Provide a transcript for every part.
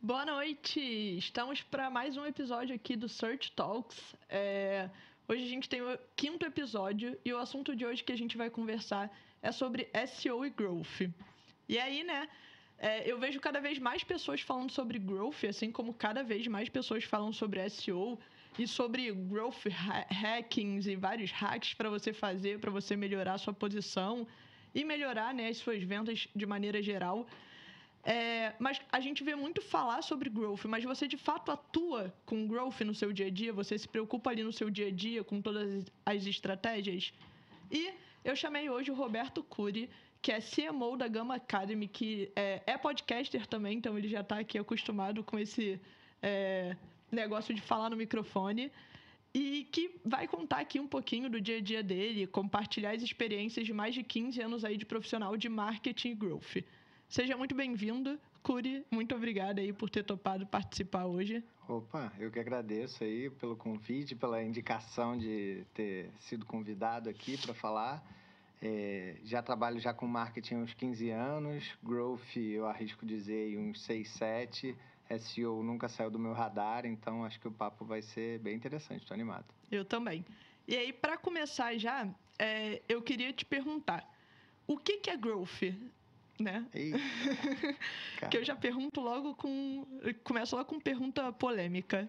Boa noite! Estamos para mais um episódio aqui do Search Talks. É... Hoje a gente tem o quinto episódio e o assunto de hoje que a gente vai conversar é sobre SEO e Growth. E aí, né, é, eu vejo cada vez mais pessoas falando sobre Growth, assim como cada vez mais pessoas falam sobre SEO e sobre Growth Hackings e vários hacks para você fazer, para você melhorar a sua posição e melhorar né, as suas vendas de maneira geral. É, mas a gente vê muito falar sobre growth, mas você de fato atua com growth no seu dia a dia? Você se preocupa ali no seu dia a dia com todas as estratégias? E eu chamei hoje o Roberto Cury, que é CMO da Gama Academy, que é, é podcaster também, então ele já está aqui acostumado com esse é, negócio de falar no microfone. E que vai contar aqui um pouquinho do dia a dia dele, compartilhar as experiências de mais de 15 anos aí de profissional de marketing e growth. Seja muito bem-vindo, Curi. Muito obrigada aí por ter topado participar hoje. Opa, eu que agradeço aí pelo convite, pela indicação de ter sido convidado aqui para falar. É, já trabalho já com marketing há uns 15 anos, growth eu arrisco dizer uns 6, 7. SEO nunca saiu do meu radar, então acho que o papo vai ser bem interessante, estou animado. Eu também. E aí, para começar já, é, eu queria te perguntar, o que, que é growth? Né? que eu já pergunto logo com. Começo logo com pergunta polêmica.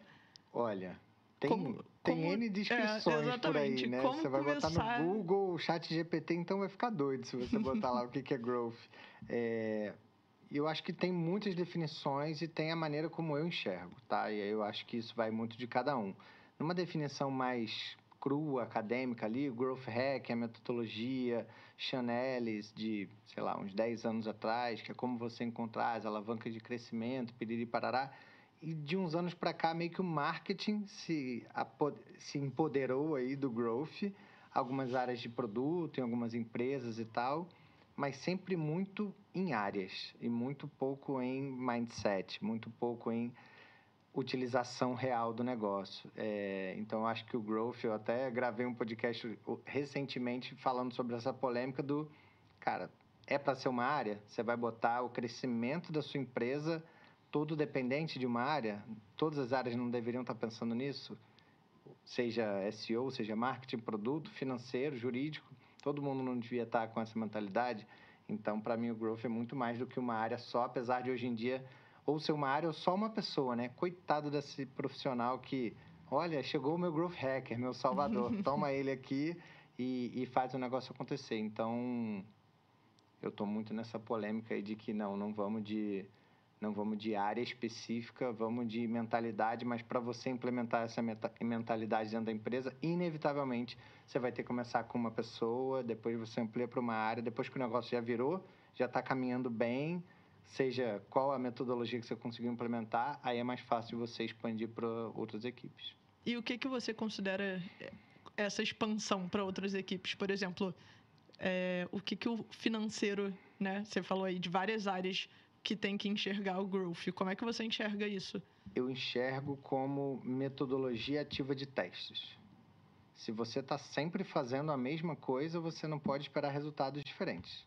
Olha, tem, como, tem como, N descrições é, por aí, né? Como você vai começar... botar no Google, o chat GPT, então vai ficar doido se você botar lá o que é growth. É, eu acho que tem muitas definições e tem a maneira como eu enxergo, tá? E aí eu acho que isso vai muito de cada um. Numa definição mais crua, acadêmica ali, Growth Hack, a metodologia Chanelis de, sei lá, uns 10 anos atrás, que é como você encontrar as alavancas de crescimento, piriri parará. E de uns anos para cá, meio que o marketing se, se empoderou aí do growth, algumas áreas de produto, em algumas empresas e tal, mas sempre muito em áreas e muito pouco em mindset, muito pouco em utilização real do negócio. É, então, acho que o Growth, eu até gravei um podcast recentemente falando sobre essa polêmica do, cara, é para ser uma área? Você vai botar o crescimento da sua empresa todo dependente de uma área? Todas as áreas não deveriam estar pensando nisso? Seja SEO, seja marketing, produto, financeiro, jurídico, todo mundo não devia estar com essa mentalidade. Então, para mim, o Growth é muito mais do que uma área só, apesar de hoje em dia ou ser uma área ou só uma pessoa, né? Coitado desse profissional que, olha, chegou o meu growth hacker, meu salvador, toma ele aqui e, e faz o negócio acontecer. Então, eu estou muito nessa polêmica aí de que não, não vamos de não vamos de área específica, vamos de mentalidade, mas para você implementar essa mentalidade dentro da empresa, inevitavelmente você vai ter que começar com uma pessoa, depois você amplia para uma área, depois que o negócio já virou, já está caminhando bem, seja qual a metodologia que você conseguiu implementar, aí é mais fácil você expandir para outras equipes. E o que, que você considera é, essa expansão para outras equipes? Por exemplo, é, o que, que o financeiro, né? Você falou aí de várias áreas que tem que enxergar o growth. Como é que você enxerga isso? Eu enxergo como metodologia ativa de testes. Se você está sempre fazendo a mesma coisa, você não pode esperar resultados diferentes.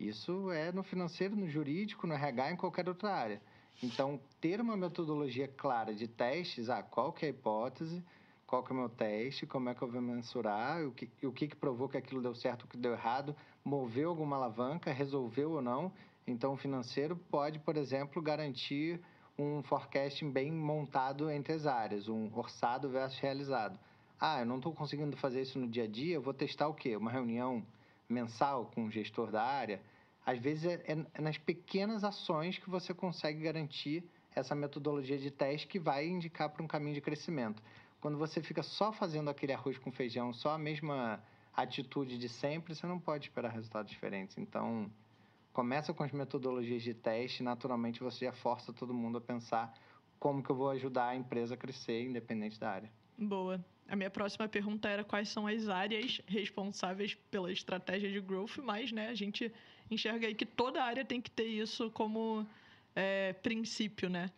Isso é no financeiro, no jurídico, no RH, em qualquer outra área. Então, ter uma metodologia clara de testes, ah, qual que é a hipótese, qual que é o meu teste, como é que eu vou mensurar, o que, o que, que provou que aquilo deu certo, o que deu errado, moveu alguma alavanca, resolveu ou não. Então, o financeiro pode, por exemplo, garantir um forecasting bem montado entre as áreas, um orçado versus realizado. Ah, eu não estou conseguindo fazer isso no dia a dia, eu vou testar o quê? Uma reunião mensal com o gestor da área, às vezes é, é, é nas pequenas ações que você consegue garantir essa metodologia de teste que vai indicar para um caminho de crescimento. Quando você fica só fazendo aquele arroz com feijão, só a mesma atitude de sempre, você não pode esperar resultados diferentes. Então, começa com as metodologias de teste, naturalmente você já força todo mundo a pensar como que eu vou ajudar a empresa a crescer, independente da área. Boa. A minha próxima pergunta era quais são as áreas responsáveis pela estratégia de growth, mas né, a gente enxerga aí que toda área tem que ter isso como é, princípio, né?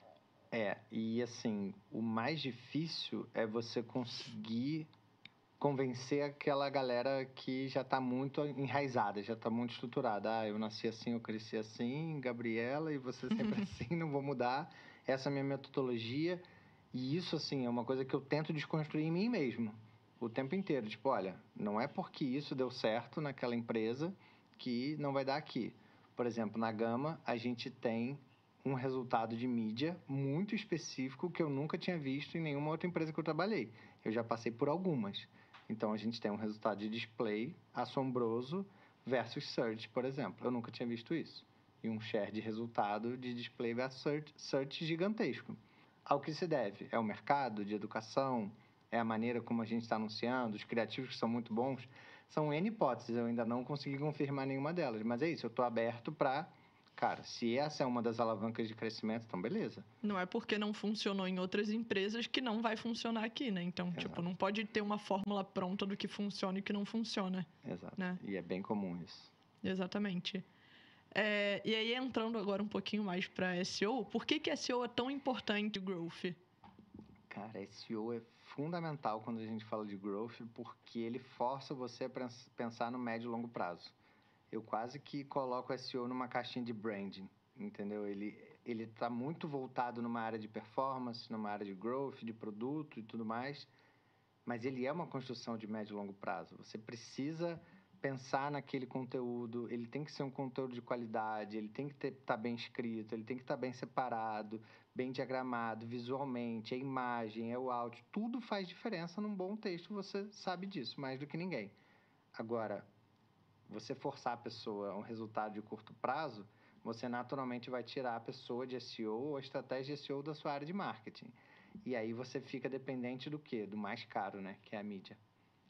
É, e assim, o mais difícil é você conseguir convencer aquela galera que já está muito enraizada, já está muito estruturada. Ah, eu nasci assim, eu cresci assim, Gabriela, e você sempre assim, não vou mudar. Essa é a minha metodologia. E isso, assim, é uma coisa que eu tento desconstruir em mim mesmo o tempo inteiro. Tipo, olha, não é porque isso deu certo naquela empresa que não vai dar aqui. Por exemplo, na Gama, a gente tem um resultado de mídia muito específico que eu nunca tinha visto em nenhuma outra empresa que eu trabalhei. Eu já passei por algumas. Então a gente tem um resultado de display assombroso versus search, por exemplo. Eu nunca tinha visto isso. E um share de resultado de display versus search, search gigantesco. Ao que se deve? É o mercado de educação? É a maneira como a gente está anunciando? Os criativos que são muito bons? São N hipóteses, eu ainda não consegui confirmar nenhuma delas. Mas é isso, eu estou aberto para Cara, se essa é uma das alavancas de crescimento, então beleza. Não é porque não funcionou em outras empresas que não vai funcionar aqui, né? Então, Exato. tipo, não pode ter uma fórmula pronta do que funciona e o que não funciona. Exato. Né? E é bem comum isso. Exatamente. É, e aí, entrando agora um pouquinho mais para SEO, por que, que SEO é tão importante growth? Cara, SEO é fundamental quando a gente fala de growth, porque ele força você a pensar no médio e longo prazo eu quase que coloco o SEO numa caixinha de branding, entendeu? Ele ele está muito voltado numa área de performance, numa área de growth, de produto e tudo mais, mas ele é uma construção de médio e longo prazo. Você precisa pensar naquele conteúdo, ele tem que ser um conteúdo de qualidade, ele tem que estar tá bem escrito, ele tem que estar tá bem separado, bem diagramado, visualmente, a imagem, é o áudio, tudo faz diferença num bom texto, você sabe disso mais do que ninguém. Agora, você forçar a pessoa a um resultado de curto prazo, você naturalmente vai tirar a pessoa de SEO ou a estratégia de SEO da sua área de marketing. E aí você fica dependente do quê? Do mais caro, né? Que é a mídia.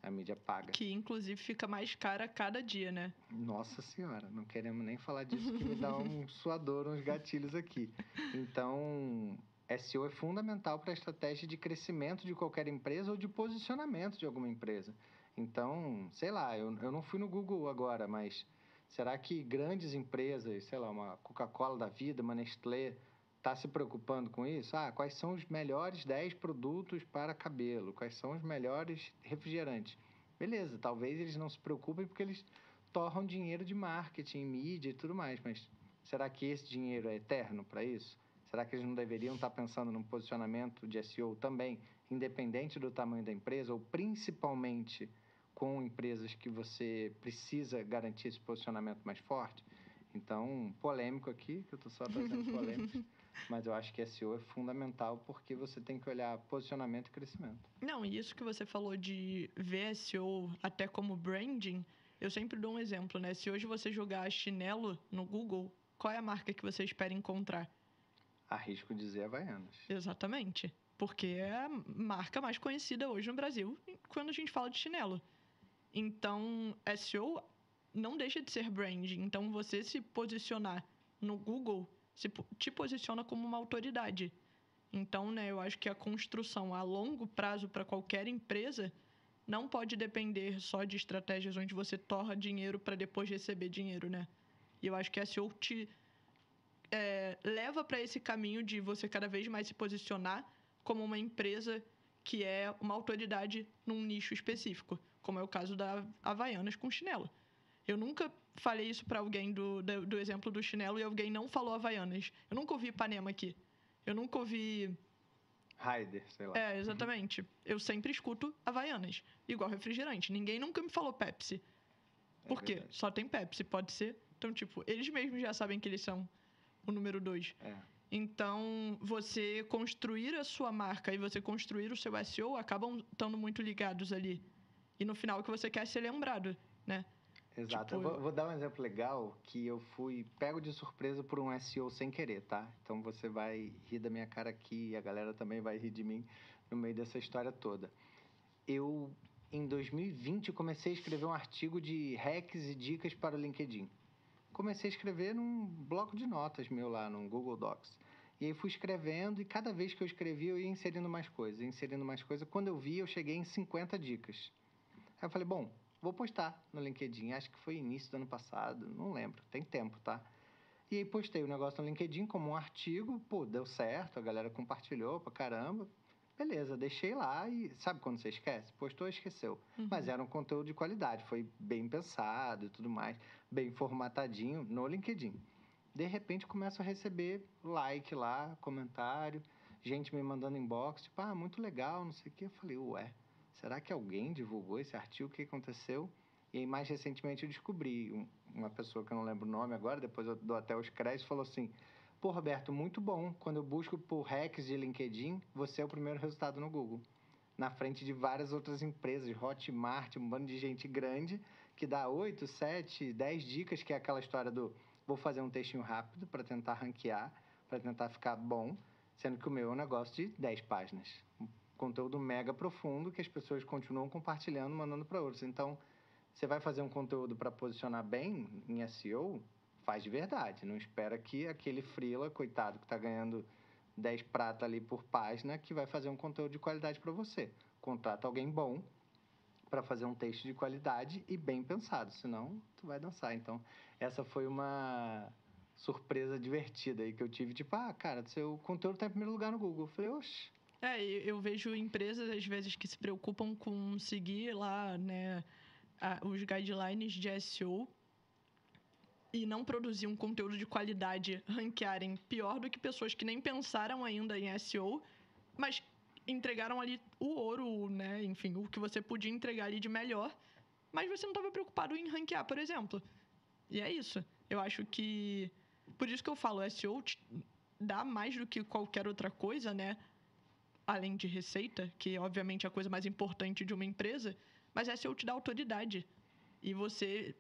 A mídia paga. Que inclusive fica mais cara a cada dia, né? Nossa senhora, não queremos nem falar disso que me dá um suador, uns gatilhos aqui. Então, SEO é fundamental para a estratégia de crescimento de qualquer empresa ou de posicionamento de alguma empresa. Então, sei lá, eu, eu não fui no Google agora, mas será que grandes empresas, sei lá, uma Coca-Cola da vida, uma Nestlé, está se preocupando com isso? Ah, quais são os melhores 10 produtos para cabelo? Quais são os melhores refrigerantes? Beleza, talvez eles não se preocupem porque eles torram dinheiro de marketing, mídia e tudo mais, mas será que esse dinheiro é eterno para isso? Será que eles não deveriam estar tá pensando num posicionamento de SEO também, independente do tamanho da empresa, ou principalmente com empresas que você precisa garantir esse posicionamento mais forte. Então, polêmico aqui, que eu estou só trazendo polêmicas, mas eu acho que SEO é fundamental porque você tem que olhar posicionamento e crescimento. Não, e isso que você falou de ver SEO até como branding, eu sempre dou um exemplo, né? Se hoje você jogar chinelo no Google, qual é a marca que você espera encontrar? Arrisco dizer Havaianas. Exatamente. Porque é a marca mais conhecida hoje no Brasil quando a gente fala de chinelo. Então, SEO não deixa de ser branding. Então, você se posicionar no Google se, te posiciona como uma autoridade. Então, né, eu acho que a construção a longo prazo para qualquer empresa não pode depender só de estratégias onde você torra dinheiro para depois receber dinheiro, né? E eu acho que a SEO te é, leva para esse caminho de você cada vez mais se posicionar como uma empresa que é uma autoridade num nicho específico como é o caso da Havaianas com chinelo. Eu nunca falei isso para alguém do, do, do, exemplo do chinelo e alguém não falou Havaianas. Eu nunca ouvi Ipanema aqui. Eu nunca ouvi. Raider, sei lá. É, exatamente. Eu sempre escuto Havaianas, igual refrigerante. Ninguém nunca me falou Pepsi. É Por é quê? Verdade. Só tem Pepsi, pode ser. Então, tipo, eles mesmos já sabem que eles são o número dois. É. Então, você construir a sua marca e você construir o seu SEO acabam estando muito ligados ali e no final que você quer ser lembrado, né? Exato. Tipo... Vou, vou, dar um exemplo legal que eu fui pego de surpresa por um SEO sem querer, tá? Então você vai rir da minha cara aqui e a galera também vai rir de mim no meio dessa história toda. Eu, em 2020, comecei a escrever um artigo de hacks e dicas para o LinkedIn. Comecei a escrever num bloco de notas meu lá, no Google Docs. E aí fui escrevendo e cada vez que eu escrevia eu ia inserindo mais coisas, inserindo mais coisas. Quando eu vi, eu cheguei em 50 dicas. Aí eu falei, bom, vou postar no LinkedIn. Acho que foi início do ano passado, não lembro, tem tempo, tá? E aí postei o negócio no LinkedIn como um artigo, pô, deu certo, a galera compartilhou pra caramba. Beleza, deixei lá e sabe quando você esquece? Postou, esqueceu. Uhum. Mas era um conteúdo de qualidade, foi bem pensado e tudo mais, bem formatadinho no LinkedIn. De repente começo a receber like lá, comentário, gente me mandando inbox, tipo, ah, muito legal, não sei o quê. Eu falei, ué, será que alguém divulgou esse artigo? O que aconteceu? E aí, mais recentemente, eu descobri uma pessoa que eu não lembro o nome agora, depois eu dou até os créditos, falou assim: Pô, Roberto, muito bom. Quando eu busco por hacks de LinkedIn, você é o primeiro resultado no Google. Na frente de várias outras empresas, Hotmart, um bando de gente grande, que dá 8, 7, 10 dicas, que é aquela história do vou fazer um textinho rápido para tentar ranquear, para tentar ficar bom, sendo que o meu é um negócio de 10 páginas. Conteúdo mega profundo que as pessoas continuam compartilhando, mandando para outros. Então, você vai fazer um conteúdo para posicionar bem em SEO, faz de verdade. Não espera que aquele freela, coitado, que está ganhando 10 prata ali por página, que vai fazer um conteúdo de qualidade para você. Contrata alguém bom para fazer um texto de qualidade e bem pensado, senão tu vai dançar. Então, essa foi uma surpresa divertida aí que eu tive, tipo, ah, cara, seu conteúdo está em primeiro lugar no Google. Eu falei, oxe. É, eu vejo empresas às vezes que se preocupam com seguir lá, né, os guidelines de SEO e não produzir um conteúdo de qualidade ranquearem pior do que pessoas que nem pensaram ainda em SEO, mas entregaram ali o ouro, né? Enfim, o que você podia entregar ali de melhor, mas você não estava preocupado em ranquear, por exemplo. E é isso. Eu acho que. Por isso que eu falo, SEO dá mais do que qualquer outra coisa, né? Além de receita, que obviamente é a coisa mais importante de uma empresa, mas SEO te dá autoridade. E você.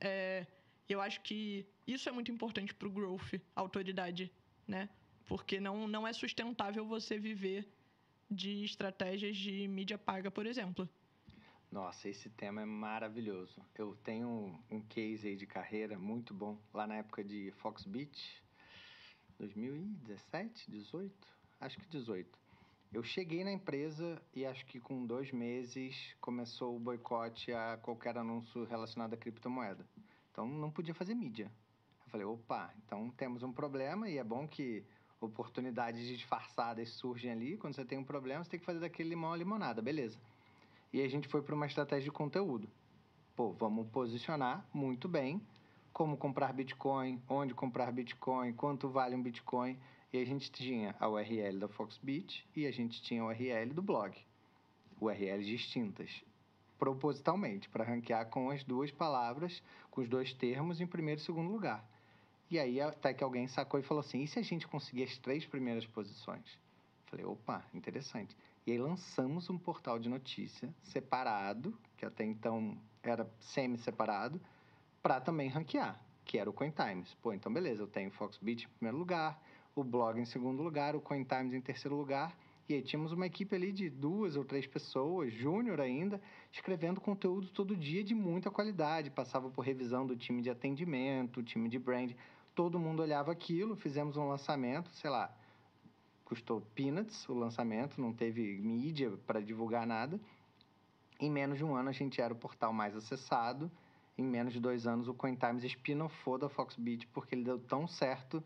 É, eu acho que isso é muito importante para o growth, autoridade, né? Porque não, não é sustentável você viver de estratégias de mídia paga, por exemplo. Nossa, esse tema é maravilhoso. Eu tenho um case aí de carreira muito bom, lá na época de Foxbit, 2017, 18? Acho que 18. Eu cheguei na empresa e acho que com dois meses começou o boicote a qualquer anúncio relacionado à criptomoeda. Então não podia fazer mídia. Eu falei, opa, então temos um problema e é bom que oportunidades disfarçadas surgem ali. Quando você tem um problema, você tem que fazer daquele limão a limonada, beleza. E a gente foi para uma estratégia de conteúdo. Pô, vamos posicionar muito bem como comprar Bitcoin, onde comprar Bitcoin, quanto vale um Bitcoin. E a gente tinha a URL da Foxbit e a gente tinha a URL do blog. URLs distintas propositalmente, para ranquear com as duas palavras, com os dois termos em primeiro e segundo lugar. E aí até que alguém sacou e falou assim: e se a gente conseguir as três primeiras posições? Falei, opa, interessante. E aí lançamos um portal de notícia separado, que até então era semi-separado, para também ranquear, que era o CoinTimes. Pô, então beleza, eu tenho Foxbit em primeiro lugar, o blog em segundo lugar, o CoinTimes em terceiro lugar, e aí tínhamos uma equipe ali de duas ou três pessoas, júnior ainda, escrevendo conteúdo todo dia de muita qualidade. Passava por revisão do time de atendimento, time de brand. Todo mundo olhava aquilo, fizemos um lançamento, sei lá, custou peanuts o lançamento, não teve mídia para divulgar nada. Em menos de um ano a gente era o portal mais acessado. Em menos de dois anos o CoinTimes espinofou da Foxbit porque ele deu tão certo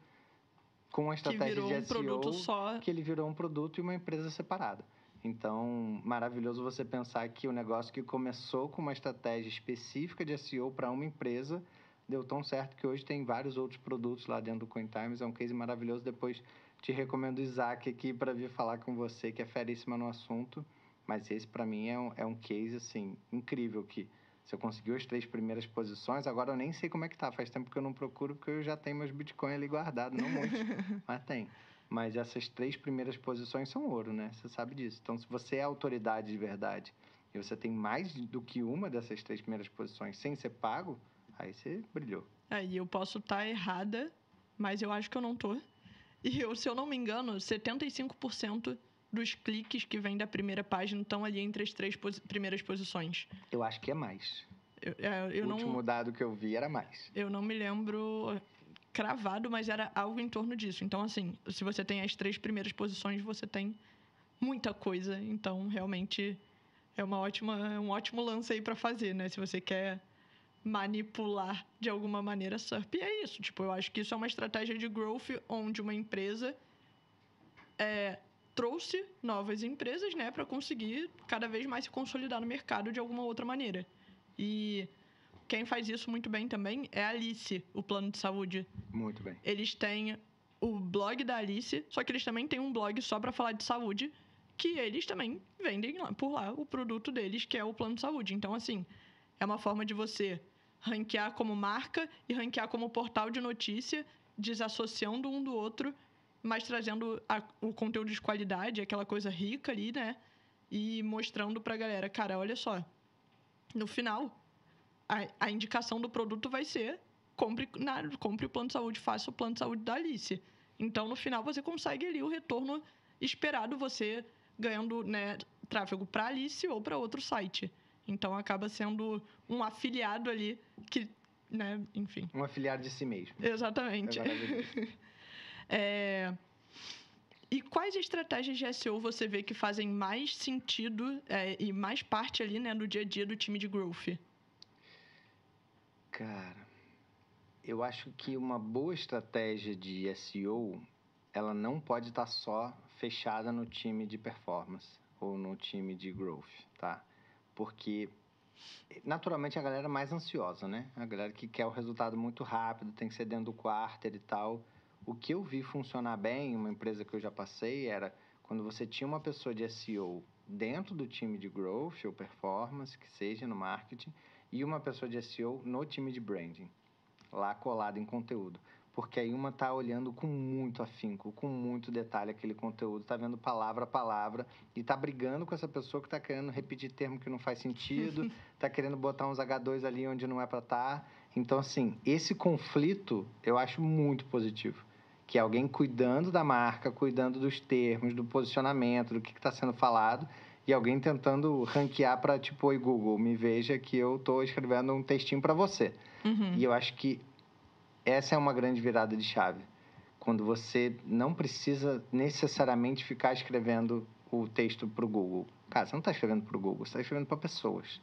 com a estratégia de um SEO só. que ele virou um produto e uma empresa separada. Então, maravilhoso você pensar que o negócio que começou com uma estratégia específica de SEO para uma empresa deu tão certo que hoje tem vários outros produtos lá dentro do CoinTimes. É um case maravilhoso. Depois te recomendo o Isaac aqui para vir falar com você, que é feríssima no assunto. Mas esse, para mim, é um, é um case, assim, incrível que você conseguiu as três primeiras posições, agora eu nem sei como é que tá. Faz tempo que eu não procuro, porque eu já tenho meus bitcoins ali guardados, não muitos, mas tem. Mas essas três primeiras posições são ouro, né? Você sabe disso. Então, se você é autoridade de verdade e você tem mais do que uma dessas três primeiras posições sem ser pago, aí você brilhou. Aí eu posso estar tá errada, mas eu acho que eu não tô. E eu, se eu não me engano, 75% dos cliques que vêm da primeira página estão ali entre as três posi primeiras posições. Eu acho que é mais. Eu, é, eu o não, último dado que eu vi era mais. Eu não me lembro cravado, mas era algo em torno disso. Então, assim, se você tem as três primeiras posições, você tem muita coisa. Então, realmente é uma ótima, um ótimo lance aí para fazer, né? Se você quer manipular de alguma maneira SERP. E é isso. Tipo, eu acho que isso é uma estratégia de growth onde uma empresa é, trouxe novas empresas, né, para conseguir cada vez mais se consolidar no mercado de alguma outra maneira. E quem faz isso muito bem também é a Alice, o plano de saúde. Muito bem. Eles têm o blog da Alice, só que eles também têm um blog só para falar de saúde, que eles também vendem lá, por lá o produto deles, que é o plano de saúde. Então, assim, é uma forma de você ranquear como marca e ranquear como portal de notícia, desassociando um do outro, mas trazendo a, o conteúdo de qualidade, aquela coisa rica ali, né? E mostrando pra galera, cara, olha só, no final, a, a indicação do produto vai ser compre, na, compre o plano de saúde, faça o plano de saúde da Alice. Então, no final, você consegue ali o retorno esperado, você ganhando né, tráfego para Alice ou para outro site. Então, acaba sendo um afiliado ali que, né, enfim. Um afiliado de si mesmo. Exatamente. É, e quais estratégias de SEO você vê que fazem mais sentido é, e mais parte ali, né, no dia a dia do time de growth? Cara, eu acho que uma boa estratégia de SEO, ela não pode estar só fechada no time de performance ou no time de growth, tá? Porque naturalmente a galera é mais ansiosa, né? A galera que quer o resultado muito rápido, tem que ser dentro do quarter e tal. O que eu vi funcionar bem, uma empresa que eu já passei, era quando você tinha uma pessoa de SEO dentro do time de growth ou performance, que seja no marketing, e uma pessoa de SEO no time de branding, lá colado em conteúdo. Porque aí uma tá olhando com muito afinco, com muito detalhe aquele conteúdo, tá vendo palavra a palavra e tá brigando com essa pessoa que tá querendo repetir termo que não faz sentido, tá querendo botar uns H2 ali onde não é para estar. Tá. Então, assim, esse conflito eu acho muito positivo. Que é alguém cuidando da marca, cuidando dos termos, do posicionamento, do que está sendo falado e alguém tentando ranquear para tipo, oi Google, me veja que eu estou escrevendo um textinho para você. Uhum. E eu acho que essa é uma grande virada de chave. Quando você não precisa necessariamente ficar escrevendo o texto para o Google. Cara, você não está escrevendo para o Google, você está escrevendo para pessoas.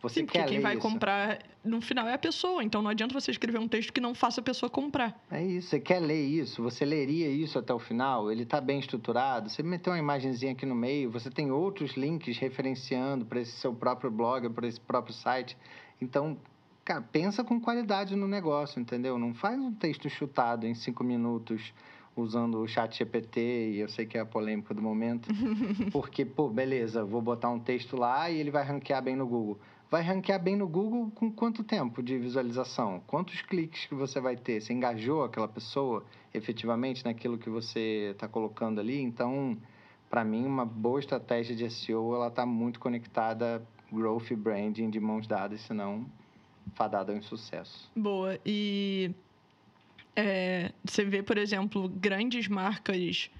Você Sim, porque quem vai isso. comprar no final é a pessoa. Então não adianta você escrever um texto que não faça a pessoa comprar. É isso. Você quer ler isso? Você leria isso até o final? Ele está bem estruturado? Você meteu uma imagenzinha aqui no meio? Você tem outros links referenciando para esse seu próprio blog, para esse próprio site? Então, cara, pensa com qualidade no negócio, entendeu? Não faz um texto chutado em cinco minutos usando o chat GPT, e eu sei que é a polêmica do momento, porque, pô, beleza, vou botar um texto lá e ele vai ranquear bem no Google vai ranquear bem no Google com quanto tempo de visualização? Quantos cliques que você vai ter? Você engajou aquela pessoa efetivamente naquilo que você está colocando ali? Então, para mim, uma boa estratégia de SEO, ela está muito conectada growth e branding de mãos dadas, senão fadada em sucesso. Boa. E é, você vê, por exemplo, grandes marcas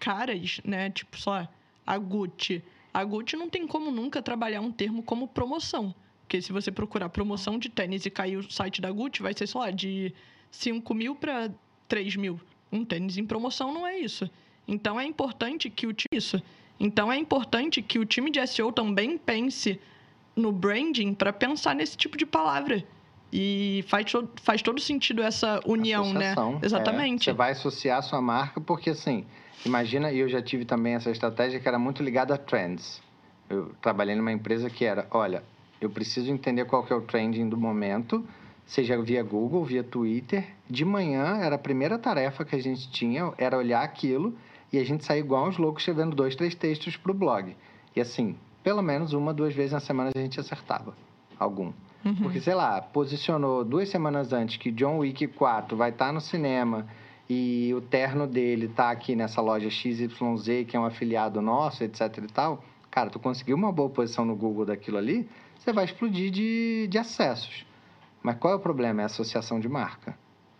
caras, né? Tipo, só a Gucci a Gucci não tem como nunca trabalhar um termo como promoção. Porque se você procurar promoção de tênis e cair o site da Gucci, vai ser, sei lá, de 5 mil para 3 mil. Um tênis em promoção não é isso. Então é importante que o time. Isso. Então é importante que o time de SEO também pense no branding para pensar nesse tipo de palavra. E faz, faz todo sentido essa união, né? Associação, né? Exatamente. É, você vai associar a sua marca, porque assim, Imagina, e eu já tive também essa estratégia que era muito ligada a trends. Eu trabalhei numa empresa que era, olha, eu preciso entender qual que é o trending do momento, seja via Google, via Twitter. De manhã era a primeira tarefa que a gente tinha, era olhar aquilo e a gente sair igual uns loucos escrevendo dois, três textos para o blog. E assim, pelo menos uma, duas vezes na semana a gente acertava algum. Uhum. Porque, sei lá, posicionou duas semanas antes que John Wick 4 vai estar tá no cinema e o terno dele tá aqui nessa loja XYZ, que é um afiliado nosso, etc e tal, cara, tu conseguiu uma boa posição no Google daquilo ali, você vai explodir de, de acessos. Mas qual é o problema? É associação de marca.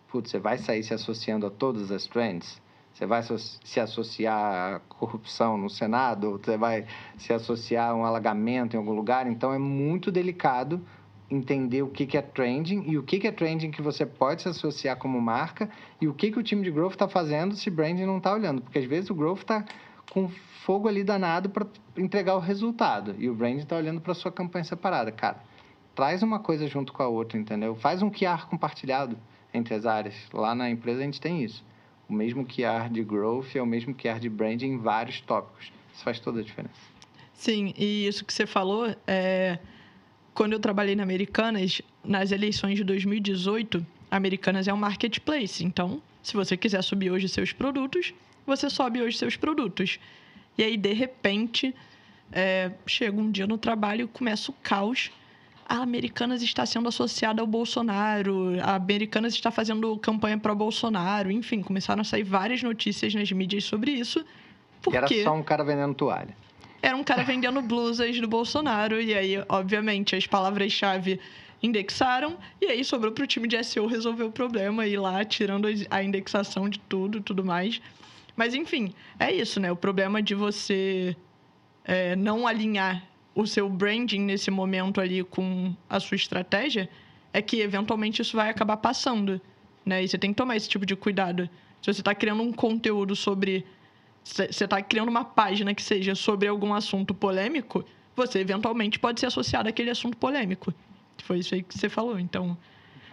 Putz, você vai sair se associando a todas as trends? Você vai se associar à corrupção no Senado? Você vai se associar a um alagamento em algum lugar? Então, é muito delicado entender o que, que é trending e o que, que é trending que você pode se associar como marca e o que, que o time de growth está fazendo se branding não está olhando. Porque às vezes o growth está com fogo ali danado para entregar o resultado e o branding está olhando para sua campanha separada. Cara, traz uma coisa junto com a outra, entendeu? Faz um QR compartilhado entre as áreas. Lá na empresa a gente tem isso. O mesmo QR de growth é o mesmo QR de branding em vários tópicos. Isso faz toda a diferença. Sim, e isso que você falou, é... quando eu trabalhei na Americanas, nas eleições de 2018, a Americanas é um marketplace. Então, se você quiser subir hoje seus produtos, você sobe hoje seus produtos. E aí, de repente, é... chega um dia no trabalho e começa o caos a Americanas está sendo associada ao Bolsonaro, a Americanas está fazendo campanha para Bolsonaro, enfim, começaram a sair várias notícias nas mídias sobre isso. Porque era só um cara vendendo toalha. Era um cara vendendo blusas do Bolsonaro, e aí, obviamente, as palavras-chave indexaram, e aí sobrou para o time de SEO resolver o problema, ir lá tirando a indexação de tudo e tudo mais. Mas, enfim, é isso, né? O problema de você é, não alinhar o seu branding nesse momento ali com a sua estratégia, é que eventualmente isso vai acabar passando, né? E você tem que tomar esse tipo de cuidado. Se você está criando um conteúdo sobre... Você está criando uma página que seja sobre algum assunto polêmico, você eventualmente pode ser associado àquele assunto polêmico. Foi isso aí que você falou, então...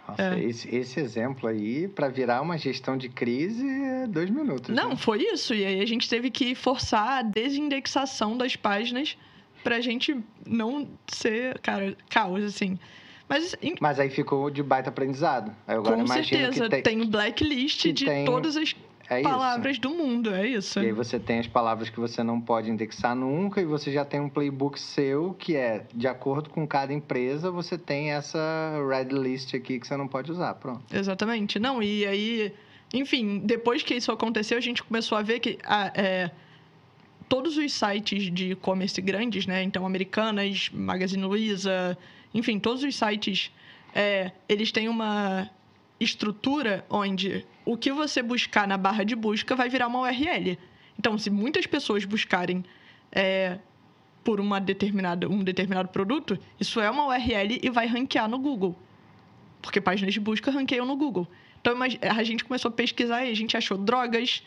Nossa, é. esse, esse, exemplo aí, para virar uma gestão de crise, é dois minutos. Não, né? foi isso. E aí a gente teve que forçar a desindexação das páginas pra gente não ser, cara, caos, assim. Mas, Mas aí ficou de baita aprendizado. Aí agora com certeza, tem, tem blacklist de tem... todas as é palavras do mundo, é isso. E aí você tem as palavras que você não pode indexar nunca e você já tem um playbook seu que é, de acordo com cada empresa, você tem essa red list aqui que você não pode usar, pronto. Exatamente. Não, e aí, enfim, depois que isso aconteceu, a gente começou a ver que... Ah, é, todos os sites de e-commerce grandes, né? Então, Americanas, Magazine Luiza, enfim, todos os sites, é, eles têm uma estrutura onde o que você buscar na barra de busca vai virar uma URL. Então, se muitas pessoas buscarem é, por uma determinada, um determinado produto, isso é uma URL e vai ranquear no Google. Porque páginas de busca ranqueiam no Google. Então, a gente começou a pesquisar e a gente achou drogas,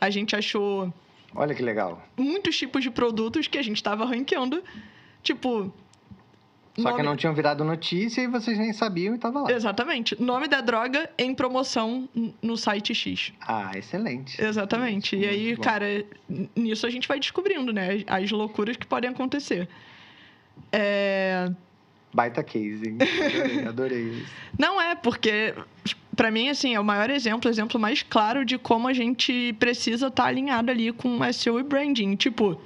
a gente achou Olha que legal. Muitos tipos de produtos que a gente estava ranqueando. Tipo. Só nome... que não tinham virado notícia e vocês nem sabiam e estava lá. Exatamente. Nome da droga em promoção no site X. Ah, excelente. Exatamente. E aí, bom. cara, nisso a gente vai descobrindo, né? As loucuras que podem acontecer. É... Baita case, hein? Adorei, adorei isso. Não é, porque para mim, assim, é o maior exemplo, o exemplo mais claro de como a gente precisa estar tá alinhado ali com SEO e branding. Tipo,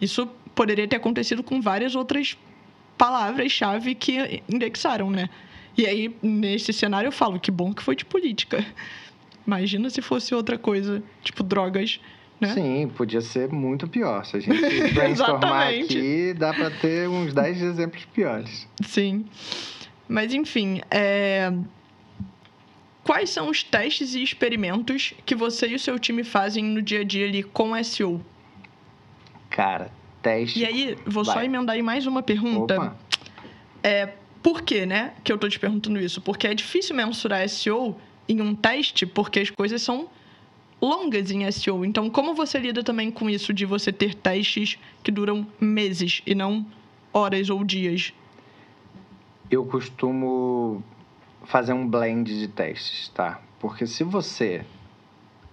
isso poderia ter acontecido com várias outras palavras-chave que indexaram, né? E aí, nesse cenário, eu falo, que bom que foi de política. Imagina se fosse outra coisa, tipo drogas, né? Sim, podia ser muito pior. Se a gente brainstormar aqui, dá para ter uns 10 exemplos piores. Sim. Mas, enfim, é quais são os testes e experimentos que você e o seu time fazem no dia a dia ali com SEO? Cara, teste. E aí, vou Vai. só emendar aí mais uma pergunta. Opa. É, por que, né, que eu tô te perguntando isso? Porque é difícil mensurar SEO em um teste, porque as coisas são longas em SEO. Então, como você lida também com isso de você ter testes que duram meses e não horas ou dias? Eu costumo fazer um blend de testes, tá? Porque se você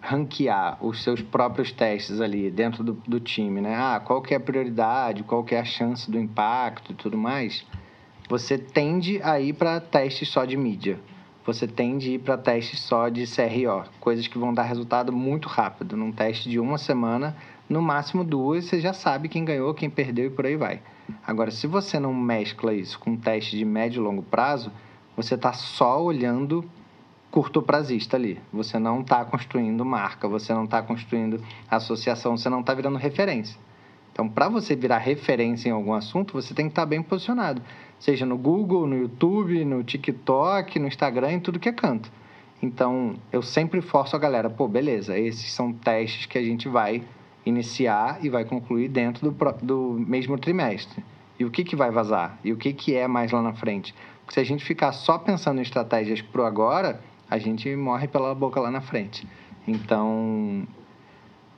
ranquear os seus próprios testes ali dentro do, do time, né? Ah, qual que é a prioridade, qual que é a chance do impacto e tudo mais, você tende a ir para testes só de mídia. Você tende a ir para testes só de CRO, coisas que vão dar resultado muito rápido. Num teste de uma semana, no máximo duas, você já sabe quem ganhou, quem perdeu e por aí vai. Agora, se você não mescla isso com um teste de médio e longo prazo, você está só olhando curto prazista ali. Você não está construindo marca, você não está construindo associação, você não está virando referência. Então, para você virar referência em algum assunto, você tem que estar tá bem posicionado. Seja no Google, no YouTube, no TikTok, no Instagram, em tudo que é canto. Então, eu sempre forço a galera, pô, beleza, esses são testes que a gente vai iniciar e vai concluir dentro do, do mesmo trimestre. E o que, que vai vazar? E o que, que é mais lá na frente? se a gente ficar só pensando em estratégias pro agora, a gente morre pela boca lá na frente. Então,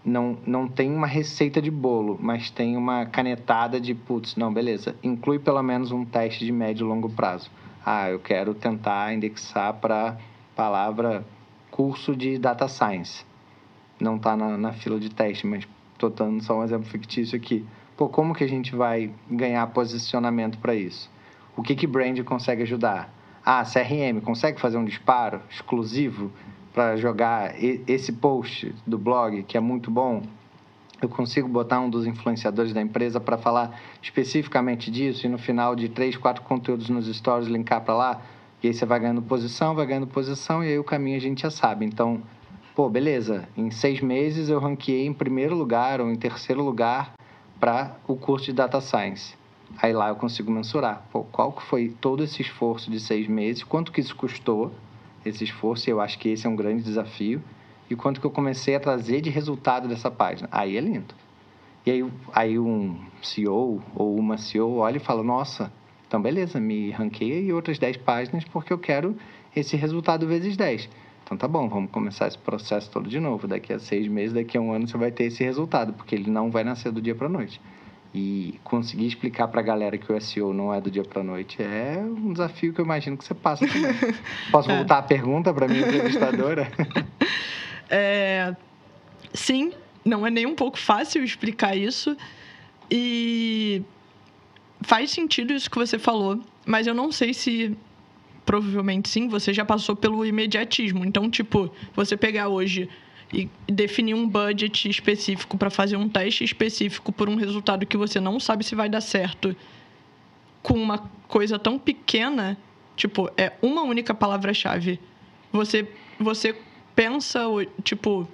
não, não tem uma receita de bolo, mas tem uma canetada de, putz, não, beleza, inclui pelo menos um teste de médio e longo prazo. Ah, eu quero tentar indexar para palavra curso de data science. não está na, na fila de teste, mas estou dando só um exemplo fictício aqui. Pô, como que a gente vai ganhar posicionamento para isso? O que que brand consegue ajudar? Ah, CRM consegue fazer um disparo exclusivo para jogar esse post do blog que é muito bom? Eu consigo botar um dos influenciadores da empresa para falar especificamente disso e no final de três, quatro conteúdos nos stories linkar para lá? E aí você vai ganhando posição, vai ganhando posição e aí o caminho a gente já sabe. Então, pô, beleza, em seis meses eu ranqueei em primeiro lugar ou em terceiro lugar para o curso de Data Science. Aí lá eu consigo mensurar, pô, qual que foi todo esse esforço de seis meses, quanto que isso custou, esse esforço, e eu acho que esse é um grande desafio, e quanto que eu comecei a trazer de resultado dessa página. Aí é lindo. E aí, aí um CEO ou uma CEO olha e fala, nossa, então beleza, me ranqueia e outras 10 páginas porque eu quero esse resultado vezes 10. Então tá bom, vamos começar esse processo todo de novo. Daqui a seis meses, daqui a um ano você vai ter esse resultado, porque ele não vai nascer do dia para noite. E conseguir explicar para a galera que o SEO não é do dia para noite é um desafio que eu imagino que você passa também. Posso é. voltar a pergunta para minha entrevistadora? é, sim, não é nem um pouco fácil explicar isso. E faz sentido isso que você falou, mas eu não sei se provavelmente sim, você já passou pelo imediatismo. Então, tipo, você pegar hoje e definir um budget específico para fazer um teste específico por um resultado que você não sabe se vai dar certo com uma coisa tão pequena, tipo, é uma única palavra-chave. Você você pensa, tipo,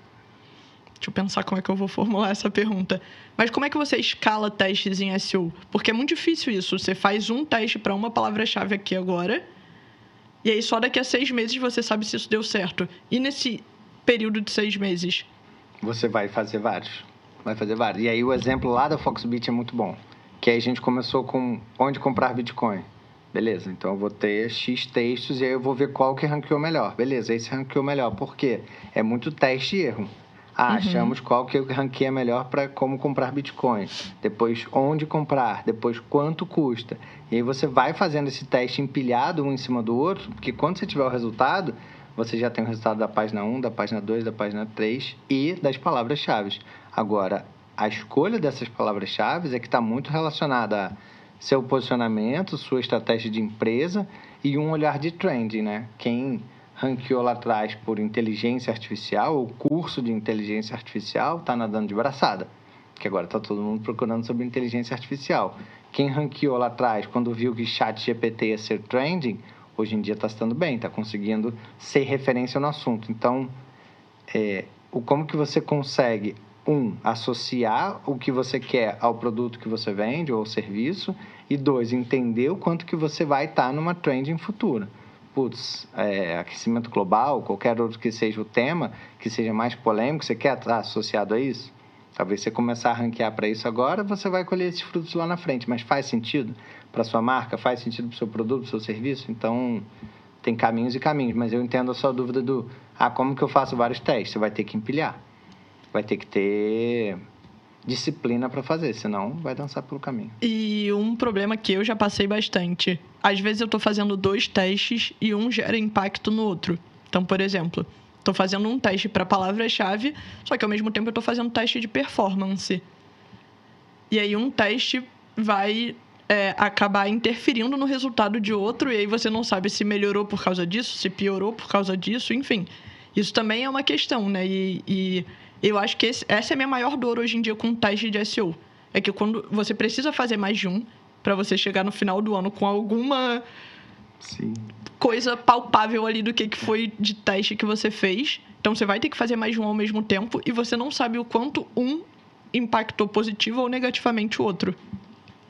deixa eu pensar como é que eu vou formular essa pergunta. Mas como é que você escala testes em SEO? Porque é muito difícil isso. Você faz um teste para uma palavra-chave aqui agora, e aí só daqui a seis meses você sabe se isso deu certo. E nesse período de seis meses? Você vai fazer vários. Vai fazer vários. E aí o exemplo lá da Foxbit é muito bom. Que aí a gente começou com onde comprar Bitcoin. Beleza, então eu vou ter X textos e aí eu vou ver qual que ranqueou melhor. Beleza, esse ranqueou melhor. Por quê? É muito teste e erro. Ah, uhum. achamos qual que ranqueia melhor para como comprar Bitcoin. Depois, onde comprar. Depois, quanto custa. E aí você vai fazendo esse teste empilhado um em cima do outro, porque quando você tiver o resultado, você já tem o resultado da página 1, da página 2, da página 3 e das palavras-chave. Agora, a escolha dessas palavras-chave é que está muito relacionada a seu posicionamento, sua estratégia de empresa e um olhar de trending, né? Quem ranqueou lá atrás por inteligência artificial ou curso de inteligência artificial está nadando de braçada, que agora está todo mundo procurando sobre inteligência artificial. Quem ranqueou lá atrás quando viu que chat GPT ia ser trending, hoje em dia está estando bem, está conseguindo ser referência no assunto. Então, é, o como que você consegue um associar o que você quer ao produto que você vende ou serviço e dois entender o quanto que você vai estar tá numa trending futura. Putz, é, aquecimento global, qualquer outro que seja o tema, que seja mais polêmico, você quer estar associado a isso? Talvez você começar a ranquear para isso agora, você vai colher esses frutos lá na frente, mas faz sentido? Para sua marca, faz sentido para o seu produto, para o seu serviço. Então, tem caminhos e caminhos. Mas eu entendo a sua dúvida do, ah, como que eu faço vários testes? Você vai ter que empilhar. Vai ter que ter disciplina para fazer, senão vai dançar pelo caminho. E um problema que eu já passei bastante. Às vezes eu estou fazendo dois testes e um gera impacto no outro. Então, por exemplo, estou fazendo um teste para palavra-chave, só que ao mesmo tempo eu estou fazendo teste de performance. E aí um teste vai é, acabar interferindo no resultado de outro, e aí você não sabe se melhorou por causa disso, se piorou por causa disso, enfim. Isso também é uma questão, né? E, e eu acho que esse, essa é a minha maior dor hoje em dia com teste de SEO. É que quando você precisa fazer mais de um, para você chegar no final do ano com alguma Sim. coisa palpável ali do que, que foi de teste que você fez. Então você vai ter que fazer mais de um ao mesmo tempo e você não sabe o quanto um impactou positivo ou negativamente o outro.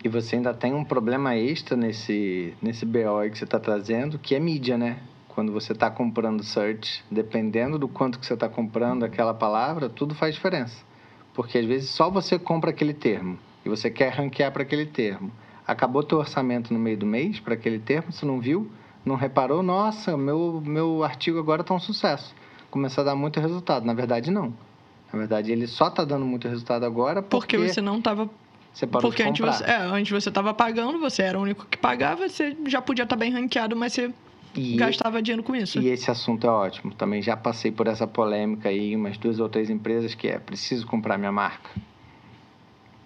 E você ainda tem um problema extra nesse, nesse BO que você está trazendo, que é mídia, né? Quando você está comprando search, dependendo do quanto que você está comprando aquela palavra, tudo faz diferença. Porque às vezes só você compra aquele termo e você quer ranquear para aquele termo. Acabou teu orçamento no meio do mês para aquele termo, você não viu, não reparou, nossa, meu, meu artigo agora está um sucesso. Começou a dar muito resultado. Na verdade, não. Na verdade, ele só está dando muito resultado agora porque... Porque você não estava você parou Porque de antes você, é, antes você estava pagando, você era o único que pagava, você já podia estar tá bem ranqueado, mas você e gastava dinheiro com isso. E esse assunto é ótimo. Também já passei por essa polêmica aí em umas duas ou três empresas que é preciso comprar minha marca.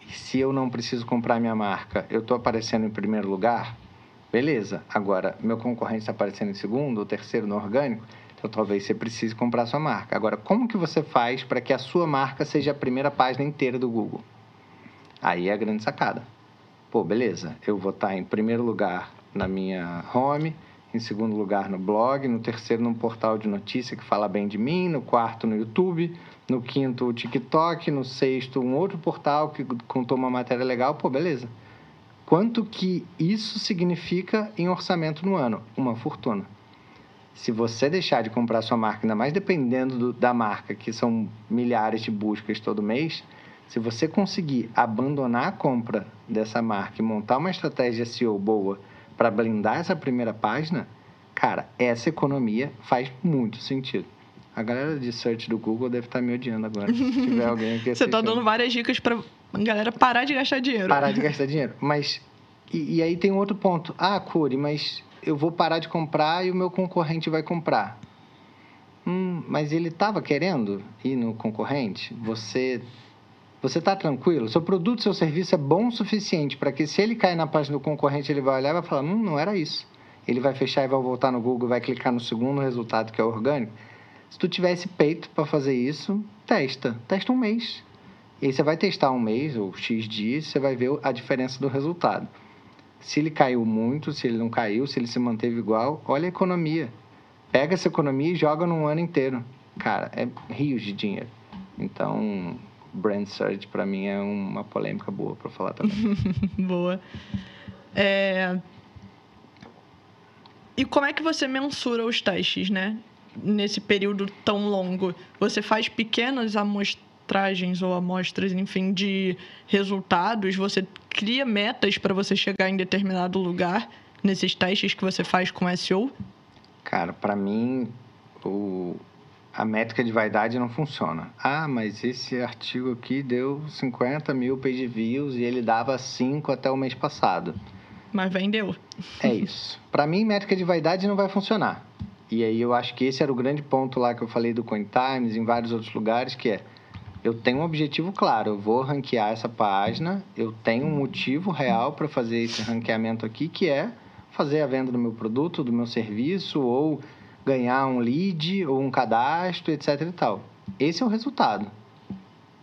E se eu não preciso comprar minha marca, eu estou aparecendo em primeiro lugar, beleza. Agora, meu concorrente está aparecendo em segundo ou terceiro no orgânico, então talvez você precise comprar sua marca. Agora, como que você faz para que a sua marca seja a primeira página inteira do Google? Aí é a grande sacada. Pô, beleza, eu vou estar tá em primeiro lugar na minha home, em segundo lugar no blog, no terceiro num portal de notícia que fala bem de mim, no quarto no YouTube, no quinto o TikTok, no sexto um outro portal que contou uma matéria legal, pô, beleza. Quanto que isso significa em orçamento no ano? Uma fortuna. Se você deixar de comprar sua marca, ainda mais dependendo do, da marca, que são milhares de buscas todo mês, se você conseguir abandonar a compra dessa marca e montar uma estratégia SEO boa para blindar essa primeira página, cara, essa economia faz muito sentido. A galera de search do Google deve estar tá me odiando agora. Se tiver alguém aqui Você está dando várias dicas para a galera parar de gastar dinheiro. Parar de gastar dinheiro. Mas, e, e aí tem um outro ponto. Ah, Curi, mas eu vou parar de comprar e o meu concorrente vai comprar. Hum, mas ele estava querendo ir no concorrente? Você você está tranquilo? Seu produto, seu serviço é bom o suficiente para que se ele cair na página do concorrente, ele vai olhar e vai falar, hum, não era isso. Ele vai fechar e vai voltar no Google, vai clicar no segundo resultado, que é orgânico. Se tu tivesse peito para fazer isso, testa. Testa um mês. E aí você vai testar um mês ou X dias, você vai ver a diferença do resultado. Se ele caiu muito, se ele não caiu, se ele se manteve igual, olha a economia. Pega essa economia e joga num ano inteiro. Cara, é rios de dinheiro. Então, brand search para mim é uma polêmica boa para falar também. boa. É... E como é que você mensura os testes, né? Nesse período tão longo, você faz pequenas amostragens ou amostras, enfim, de resultados. Você cria metas para você chegar em determinado lugar nesses testes que você faz com SEO? Cara, para mim o a métrica de vaidade não funciona. Ah, mas esse artigo aqui deu 50 mil page views e ele dava 5 até o mês passado. Mas vendeu. É isso. Para mim, métrica de vaidade não vai funcionar. E aí eu acho que esse era o grande ponto lá que eu falei do CoinTimes, em vários outros lugares, que é eu tenho um objetivo claro, eu vou ranquear essa página, eu tenho um motivo real para fazer esse ranqueamento aqui, que é fazer a venda do meu produto, do meu serviço ou ganhar um lead ou um cadastro, etc e tal. Esse é o resultado.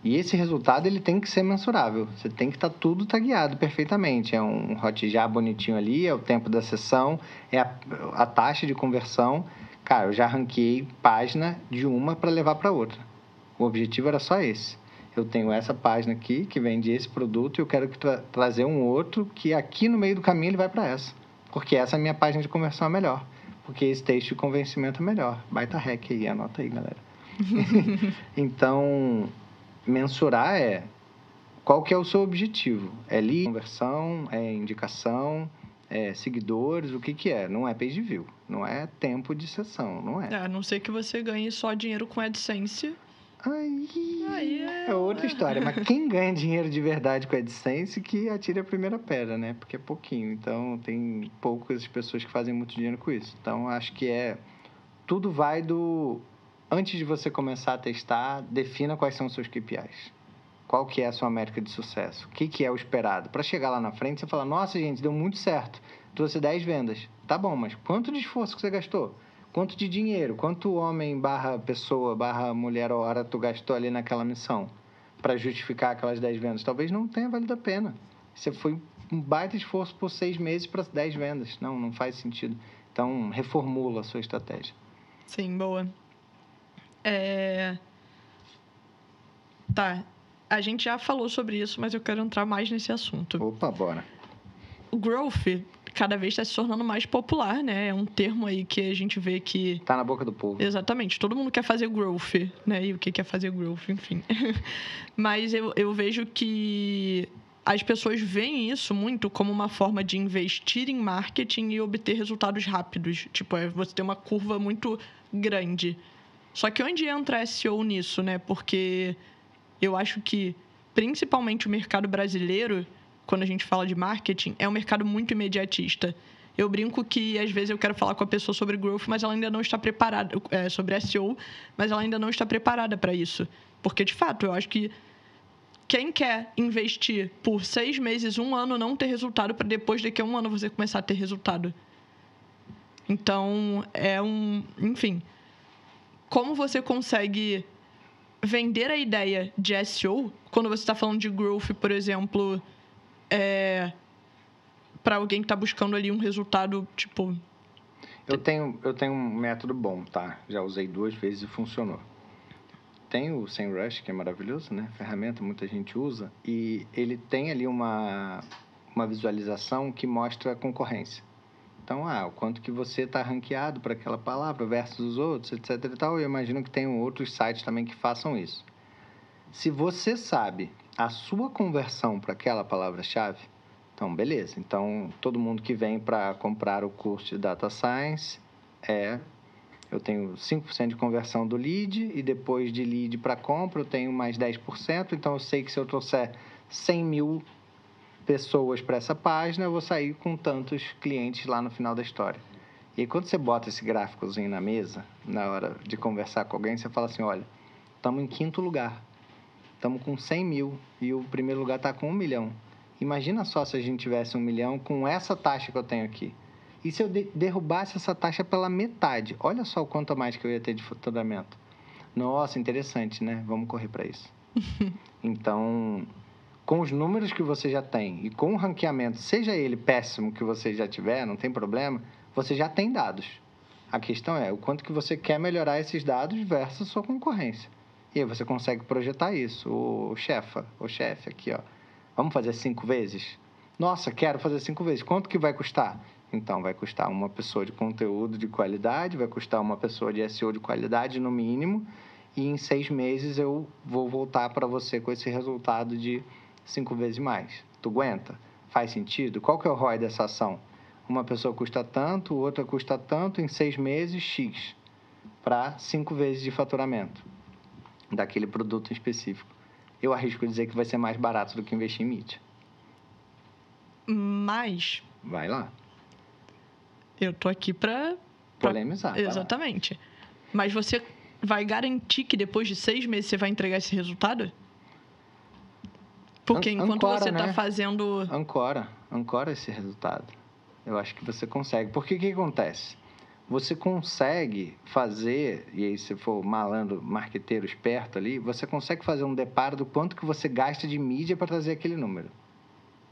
E esse resultado ele tem que ser mensurável. Você tem que estar tá tudo tagueado perfeitamente. É um hotjar bonitinho ali, é o tempo da sessão, é a, a taxa de conversão. Cara, eu já ranqueei página de uma para levar para outra. O objetivo era só esse. Eu tenho essa página aqui que vende esse produto e eu quero tra trazer um outro que aqui no meio do caminho ele vai para essa. Porque essa é a minha página de conversão é melhor porque esse texto de convencimento é melhor. Baita hack aí, anota aí, galera. então, mensurar é qual que é o seu objetivo? É lead, conversão, é indicação, é seguidores, o que que é? Não é page view, não é tempo de sessão, não é. é a não ser que você ganhe só dinheiro com AdSense Aí, Aí é... é... outra história. Mas quem ganha dinheiro de verdade com a AdSense que atire a primeira pedra, né? Porque é pouquinho. Então, tem poucas pessoas que fazem muito dinheiro com isso. Então, acho que é... Tudo vai do... Antes de você começar a testar, defina quais são os seus KPIs. Qual que é a sua métrica de sucesso? O que, que é o esperado? Para chegar lá na frente, você fala, nossa, gente, deu muito certo. Trouxe 10 vendas. Tá bom, mas quanto de esforço que você gastou? Quanto de dinheiro, quanto homem barra pessoa barra mulher hora tu gastou ali naquela missão para justificar aquelas 10 vendas? Talvez não tenha valido a pena. Você foi um baita esforço por seis meses para 10 vendas. Não, não faz sentido. Então, reformula a sua estratégia. Sim, boa. É... Tá. A gente já falou sobre isso, mas eu quero entrar mais nesse assunto. Opa, bora. O growth cada vez está se tornando mais popular, né? É um termo aí que a gente vê que. Tá na boca do povo. Exatamente. Todo mundo quer fazer growth, né? E o que quer fazer growth, enfim. Mas eu, eu vejo que as pessoas veem isso muito como uma forma de investir em marketing e obter resultados rápidos. Tipo, é você ter uma curva muito grande. Só que onde entra SEO nisso, né? Porque eu acho que, principalmente o mercado brasileiro, quando a gente fala de marketing, é um mercado muito imediatista. Eu brinco que às vezes eu quero falar com a pessoa sobre growth, mas ela ainda não está preparada, é, sobre SEO, mas ela ainda não está preparada para isso. Porque, de fato, eu acho que quem quer investir por seis meses, um ano, não ter resultado, para depois daqui a um ano você começar a ter resultado. Então, é um. Enfim. Como você consegue vender a ideia de SEO quando você está falando de growth, por exemplo, é, para alguém que está buscando ali um resultado, tipo. Eu tenho, eu tenho um método bom, tá? Já usei duas vezes e funcionou. Tem o SEMrush, que é maravilhoso, né? Ferramenta, muita gente usa. E ele tem ali uma, uma visualização que mostra a concorrência. Então, ah, o quanto que você está ranqueado para aquela palavra versus os outros, etc e tal. Eu imagino que tem outros sites também que façam isso. Se você sabe a sua conversão para aquela palavra-chave, então, beleza. Então, todo mundo que vem para comprar o curso de Data Science é. Eu tenho 5% de conversão do lead e depois de lead para compra eu tenho mais 10%. Então, eu sei que se eu trouxer 100 mil pessoas para essa página, eu vou sair com tantos clientes lá no final da história. E aí, quando você bota esse gráficozinho na mesa, na hora de conversar com alguém, você fala assim: olha, estamos em quinto lugar, estamos com 100 mil e o primeiro lugar está com um milhão. Imagina só se a gente tivesse um milhão com essa taxa que eu tenho aqui. E se eu de derrubasse essa taxa pela metade? Olha só o quanto mais que eu ia ter de faturamento. Nossa, interessante, né? Vamos correr para isso. então, com os números que você já tem e com o ranqueamento, seja ele péssimo que você já tiver, não tem problema, você já tem dados. A questão é o quanto que você quer melhorar esses dados versus sua concorrência. E aí você consegue projetar isso. O chefa, o chefe aqui, ó Vamos fazer cinco vezes? Nossa, quero fazer cinco vezes. Quanto que vai custar? Então, vai custar uma pessoa de conteúdo de qualidade, vai custar uma pessoa de SEO de qualidade no mínimo, e em seis meses eu vou voltar para você com esse resultado de cinco vezes mais. Tu aguenta? Faz sentido? Qual que é o ROI dessa ação? Uma pessoa custa tanto, outra custa tanto, em seis meses, X, para cinco vezes de faturamento daquele produto em específico eu arrisco dizer que vai ser mais barato do que investir em mídia. Mas. Vai lá. Eu tô aqui pra. pra... Polemizar. Exatamente. Mas você vai garantir que depois de seis meses você vai entregar esse resultado? Porque enquanto ancora, você está né? fazendo. Ancora, ancora esse resultado. Eu acho que você consegue. Porque o que acontece? Você consegue fazer, e aí se for malandro, marqueteiro esperto ali, você consegue fazer um deparo do quanto que você gasta de mídia para trazer aquele número.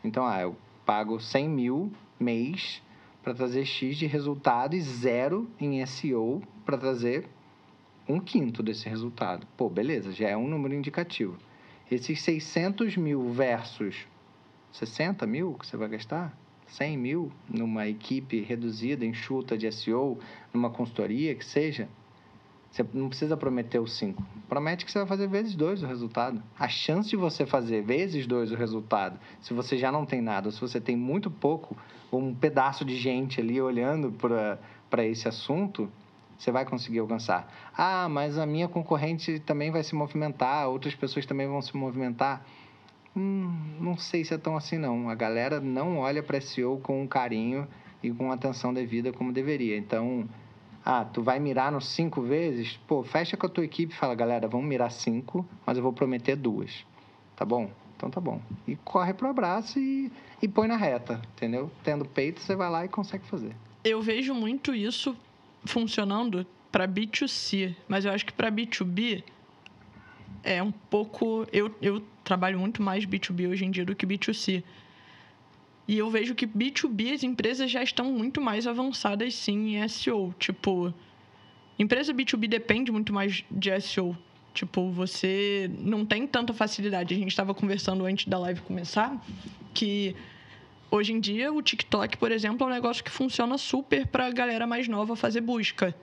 Então, ah, eu pago 100 mil mês para trazer X de resultado e zero em SEO para trazer um quinto desse resultado. Pô, beleza, já é um número indicativo. Esses 600 mil versus 60 mil que você vai gastar, 100 mil numa equipe reduzida, enxuta de SEO, numa consultoria, que seja, você não precisa prometer os 5. Promete que você vai fazer vezes dois o resultado. A chance de você fazer vezes dois o resultado, se você já não tem nada, ou se você tem muito pouco, um pedaço de gente ali olhando para esse assunto, você vai conseguir alcançar. Ah, mas a minha concorrente também vai se movimentar, outras pessoas também vão se movimentar. Hum, não sei se é tão assim não. A galera não olha para SEO com carinho e com atenção devida como deveria. Então, ah, tu vai mirar nos cinco vezes? Pô, fecha com a tua equipe e fala, galera, vamos mirar cinco, mas eu vou prometer duas. Tá bom? Então tá bom. E corre pro abraço e, e põe na reta, entendeu? Tendo peito, você vai lá e consegue fazer. Eu vejo muito isso funcionando para B2C, mas eu acho que para B2B é um pouco. Eu, eu trabalho muito mais B2B hoje em dia do que B2C. E eu vejo que B2B as empresas já estão muito mais avançadas sim em SEO. Tipo, empresa B2B depende muito mais de SEO. Tipo, você não tem tanta facilidade. A gente estava conversando antes da live começar que hoje em dia o TikTok, por exemplo, é um negócio que funciona super para a galera mais nova fazer busca.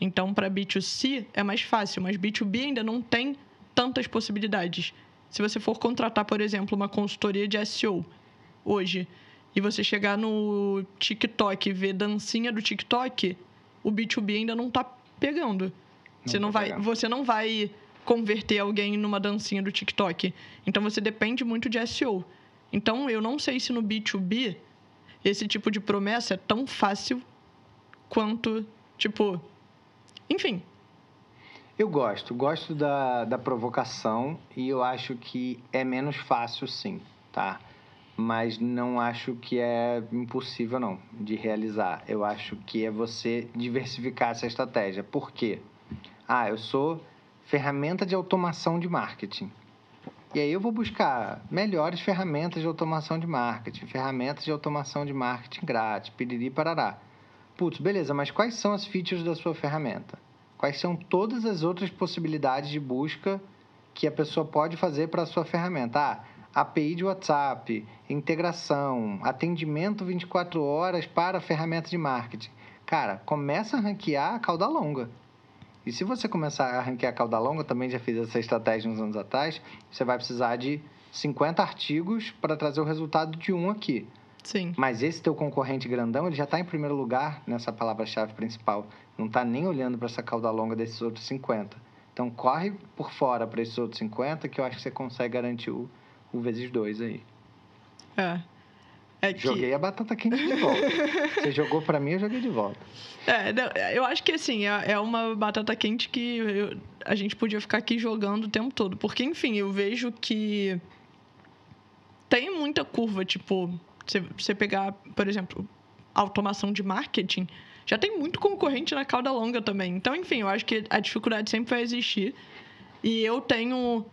Então, para B2C é mais fácil, mas B2B ainda não tem tantas possibilidades. Se você for contratar, por exemplo, uma consultoria de SEO hoje e você chegar no TikTok e ver dancinha do TikTok, o B2B ainda não está pegando. Não você não vai, você não vai converter alguém numa dancinha do TikTok. Então você depende muito de SEO. Então eu não sei se no B2B esse tipo de promessa é tão fácil quanto, tipo, enfim. Eu gosto, gosto da, da provocação e eu acho que é menos fácil sim, tá? Mas não acho que é impossível não de realizar. Eu acho que é você diversificar essa estratégia. Por quê? Ah, eu sou ferramenta de automação de marketing. E aí eu vou buscar melhores ferramentas de automação de marketing, ferramentas de automação de marketing grátis, piriri parará. Putz, beleza, mas quais são as features da sua ferramenta? Quais são todas as outras possibilidades de busca que a pessoa pode fazer para a sua ferramenta? Ah, API de WhatsApp, integração, atendimento 24 horas para ferramenta de marketing. Cara, começa a ranquear a cauda longa. E se você começar a ranquear a cauda longa, também já fiz essa estratégia uns anos atrás, você vai precisar de 50 artigos para trazer o resultado de um aqui. Sim. Mas esse teu concorrente grandão, ele já está em primeiro lugar nessa palavra-chave principal. Não está nem olhando para essa cauda longa desses outros 50. Então, corre por fora para esses outros 50 que eu acho que você consegue garantir o, o vezes dois aí. É. É que... Joguei a batata quente de volta. Você jogou para mim, eu joguei de volta. É, não, eu acho que assim, é, é uma batata quente que eu, a gente podia ficar aqui jogando o tempo todo. Porque, enfim, eu vejo que tem muita curva, tipo, você, você pegar, por exemplo, automação de marketing, já tem muito concorrente na cauda longa também. Então, enfim, eu acho que a dificuldade sempre vai existir. E eu tenho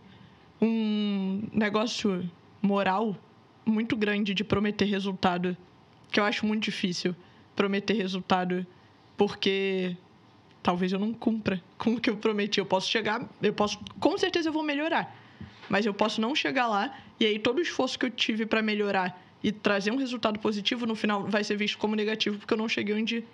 um negócio moral muito grande de prometer resultado, que eu acho muito difícil prometer resultado, porque talvez eu não cumpra com o que eu prometi. Eu posso chegar, eu posso, com certeza eu vou melhorar, mas eu posso não chegar lá e aí todo o esforço que eu tive para melhorar e trazer um resultado positivo no final vai ser visto como negativo porque eu não cheguei onde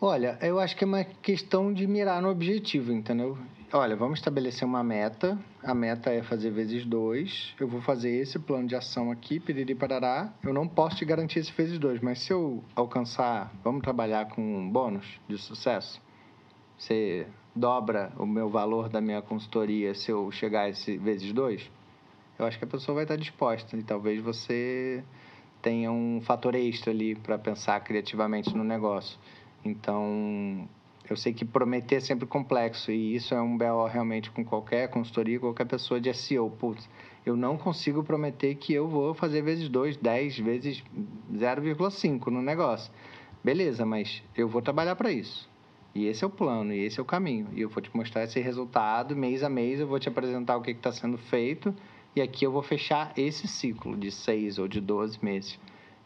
Olha, eu acho que é uma questão de mirar no objetivo, entendeu? olha, vamos estabelecer uma meta. A meta é fazer vezes dois. Eu vou fazer esse plano de ação aqui, piriri parará. Eu não posso te garantir esse vezes dois, mas se eu alcançar, vamos trabalhar com um bônus de sucesso. Você dobra o meu valor da minha consultoria se eu chegar a esse vezes dois. Eu acho que a pessoa vai estar disposta e talvez você tenha um fator extra ali para pensar criativamente no negócio. Então, eu sei que prometer é sempre complexo e isso é um BO realmente com qualquer consultoria, qualquer pessoa de SEO. Putz, eu não consigo prometer que eu vou fazer vezes 2, 10 vezes 0,5 no negócio. Beleza, mas eu vou trabalhar para isso. E esse é o plano, e esse é o caminho. E eu vou te mostrar esse resultado mês a mês, eu vou te apresentar o que está sendo feito. E aqui eu vou fechar esse ciclo de 6 ou de 12 meses.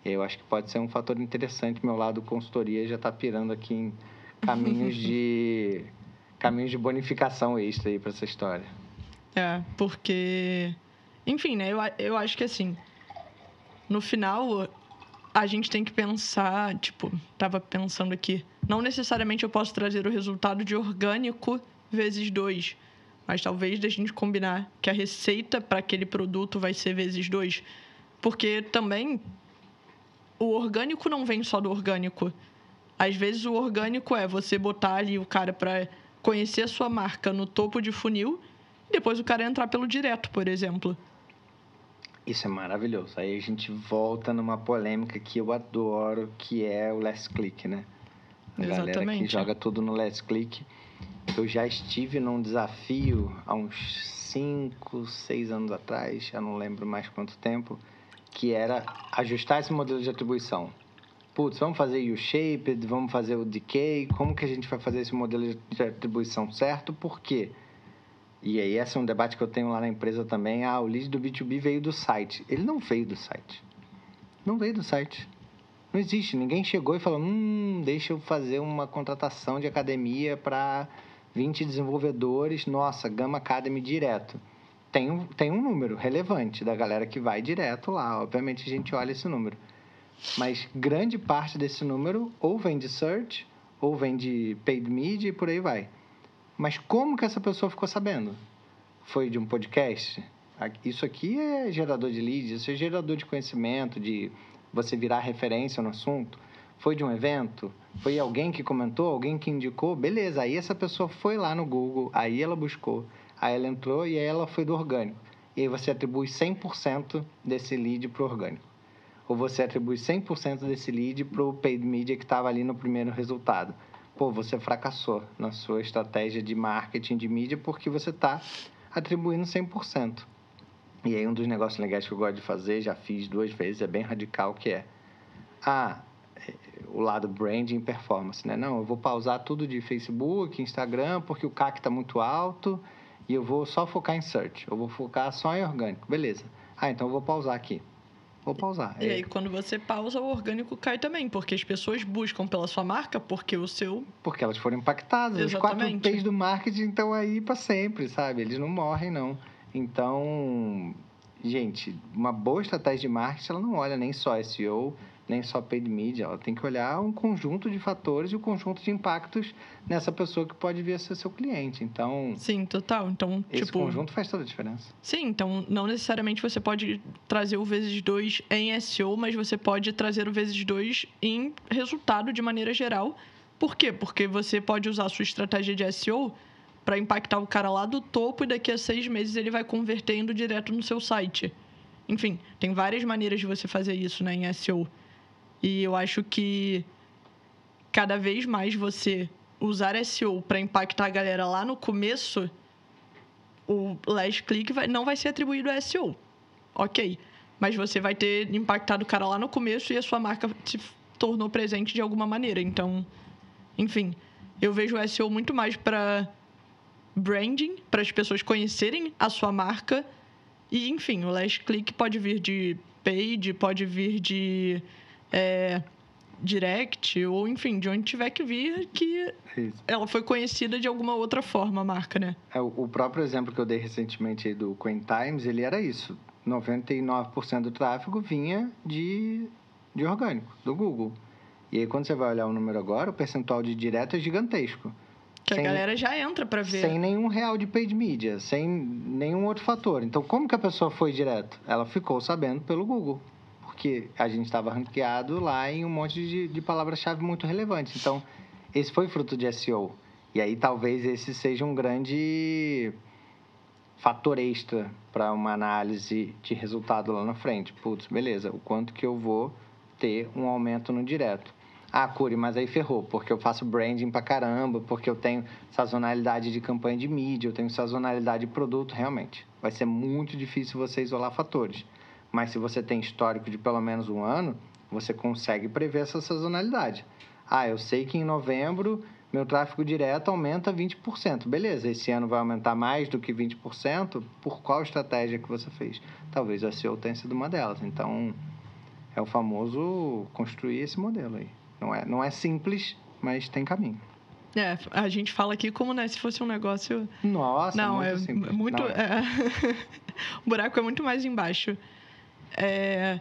Eu acho que pode ser um fator interessante. Meu lado consultoria já está pirando aqui em caminhos de caminhos de bonificação extra aí para essa história. É, porque enfim, né? Eu, eu acho que assim, no final a gente tem que pensar, tipo, tava pensando aqui, não necessariamente eu posso trazer o resultado de orgânico vezes dois, mas talvez a gente combinar que a receita para aquele produto vai ser vezes dois, porque também o orgânico não vem só do orgânico. Às vezes o orgânico é você botar ali o cara para conhecer a sua marca no topo de funil e depois o cara entrar pelo direto, por exemplo. Isso é maravilhoso. Aí a gente volta numa polêmica que eu adoro, que é o last click, né? A Exatamente. galera que joga tudo no last click. Eu já estive num desafio há uns 5, 6 anos atrás, eu não lembro mais quanto tempo, que era ajustar esse modelo de atribuição putz, vamos fazer U-shaped, vamos fazer o decay, como que a gente vai fazer esse modelo de atribuição certo, por quê? E aí esse é um debate que eu tenho lá na empresa também, ah, o lead do B2B veio do site. Ele não veio do site. Não veio do site. Não existe, ninguém chegou e falou, hum, deixa eu fazer uma contratação de academia para 20 desenvolvedores, nossa, Gama Academy direto. Tem um, tem um número relevante da galera que vai direto lá, obviamente a gente olha esse número mas grande parte desse número ou vem de search, ou vem de paid media e por aí vai. Mas como que essa pessoa ficou sabendo? Foi de um podcast? Isso aqui é gerador de leads, isso é gerador de conhecimento, de você virar referência no assunto. Foi de um evento? Foi alguém que comentou, alguém que indicou? Beleza, aí essa pessoa foi lá no Google, aí ela buscou, aí ela entrou e aí ela foi do orgânico. E aí você atribui 100% desse lead para o orgânico. ou você atribui 100% desse lead para o paid media que estava ali no primeiro resultado. Pô, você fracassou na sua estratégia de marketing de mídia porque você está atribuindo 100%. E aí um dos negócios legais que eu gosto de fazer, já fiz duas vezes, é bem radical, que é... Ah, é, o lado branding performance, né? Não, eu vou pausar tudo de Facebook, Instagram, porque o CAC está muito alto e eu vou só focar em search. Eu vou focar só em orgânico. Beleza. Ah, então eu vou pausar aqui. Vou pausar. E é. aí, quando você pausa, o orgânico cai também, porque as pessoas buscam pela sua marca, porque o seu. Porque elas foram impactadas. Exatamente. Os quatro P's do marketing estão aí para sempre, sabe? Eles não morrem, não. Então, gente, uma boa estratégia de marketing, ela não olha nem só SEO, nem só paid media, ela tem que olhar um conjunto de fatores e o um conjunto de impactos nessa pessoa que pode vir a ser seu cliente. Então, sim, total. Então, esse tipo, conjunto faz toda a diferença. Sim, então não necessariamente você pode trazer o vezes dois em SEO, mas você pode trazer o vezes dois em resultado de maneira geral. Por quê? Porque você pode usar a sua estratégia de SEO para impactar o cara lá do topo e daqui a seis meses ele vai convertendo direto no seu site. Enfim, tem várias maneiras de você fazer isso né, em SEO. E eu acho que cada vez mais você usar SEO para impactar a galera lá no começo, o last click vai, não vai ser atribuído a SEO. Ok. Mas você vai ter impactado o cara lá no começo e a sua marca se tornou presente de alguma maneira. Então, enfim, eu vejo o SEO muito mais para branding, para as pessoas conhecerem a sua marca. E, enfim, o last click pode vir de paid, pode vir de é, direct, ou enfim, de onde tiver que vir, que Isso. ela foi conhecida de alguma outra forma, a marca, né? É, o próprio exemplo que eu dei recentemente do Queen Times, ele era isso. 99% do tráfego vinha de, de orgânico, do Google. E aí, quando você vai olhar o número agora, o percentual de direto é gigantesco. Que sem, a galera já entra para ver. Sem nenhum real de paid media, sem nenhum outro fator. Então, como que a pessoa foi direto? Ela ficou sabendo pelo Google porque a gente estava ranqueado lá em um monte de, de palavras-chave muito relevantes. Então, esse foi fruto de SEO. E aí talvez esse seja um grande fator extra para uma análise de resultado lá na frente. Putz, beleza, o quanto que eu vou ter um aumento no direto. Ah, Curi, mas aí ferrou, porque eu faço branding pra caramba, porque eu tenho sazonalidade de campanha de mídia, eu tenho sazonalidade de produto, realmente. Vai ser muito difícil você isolar fatores. Mas se você tem histórico de pelo menos um ano, você consegue prever essa sazonalidade. Ah, eu sei que em novembro meu tráfego direto aumenta 20%. Beleza, esse ano vai aumentar mais do que 20%. Por qual estratégia que você fez? Talvez a SEO tenha sido uma delas. Então, é o famoso construir esse modelo aí. Não é, não é simples, mas tem caminho. É, a gente fala aqui como né, se fosse um negócio. Nossa, não, muito é simples. muito. Não, é. É... o buraco é muito mais embaixo. É,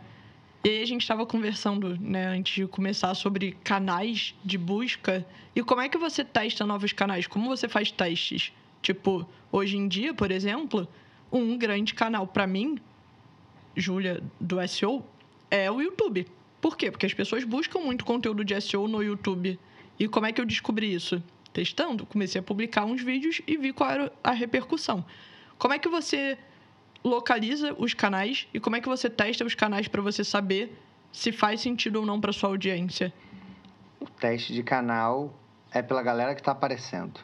e aí a gente estava conversando, né, antes de começar, sobre canais de busca. E como é que você testa novos canais? Como você faz testes? Tipo, hoje em dia, por exemplo, um grande canal para mim, Júlia, do SEO, é o YouTube. Por quê? Porque as pessoas buscam muito conteúdo de SEO no YouTube. E como é que eu descobri isso? Testando. Comecei a publicar uns vídeos e vi qual era a repercussão. Como é que você localiza os canais e como é que você testa os canais para você saber se faz sentido ou não para sua audiência? O teste de canal é pela galera que está aparecendo.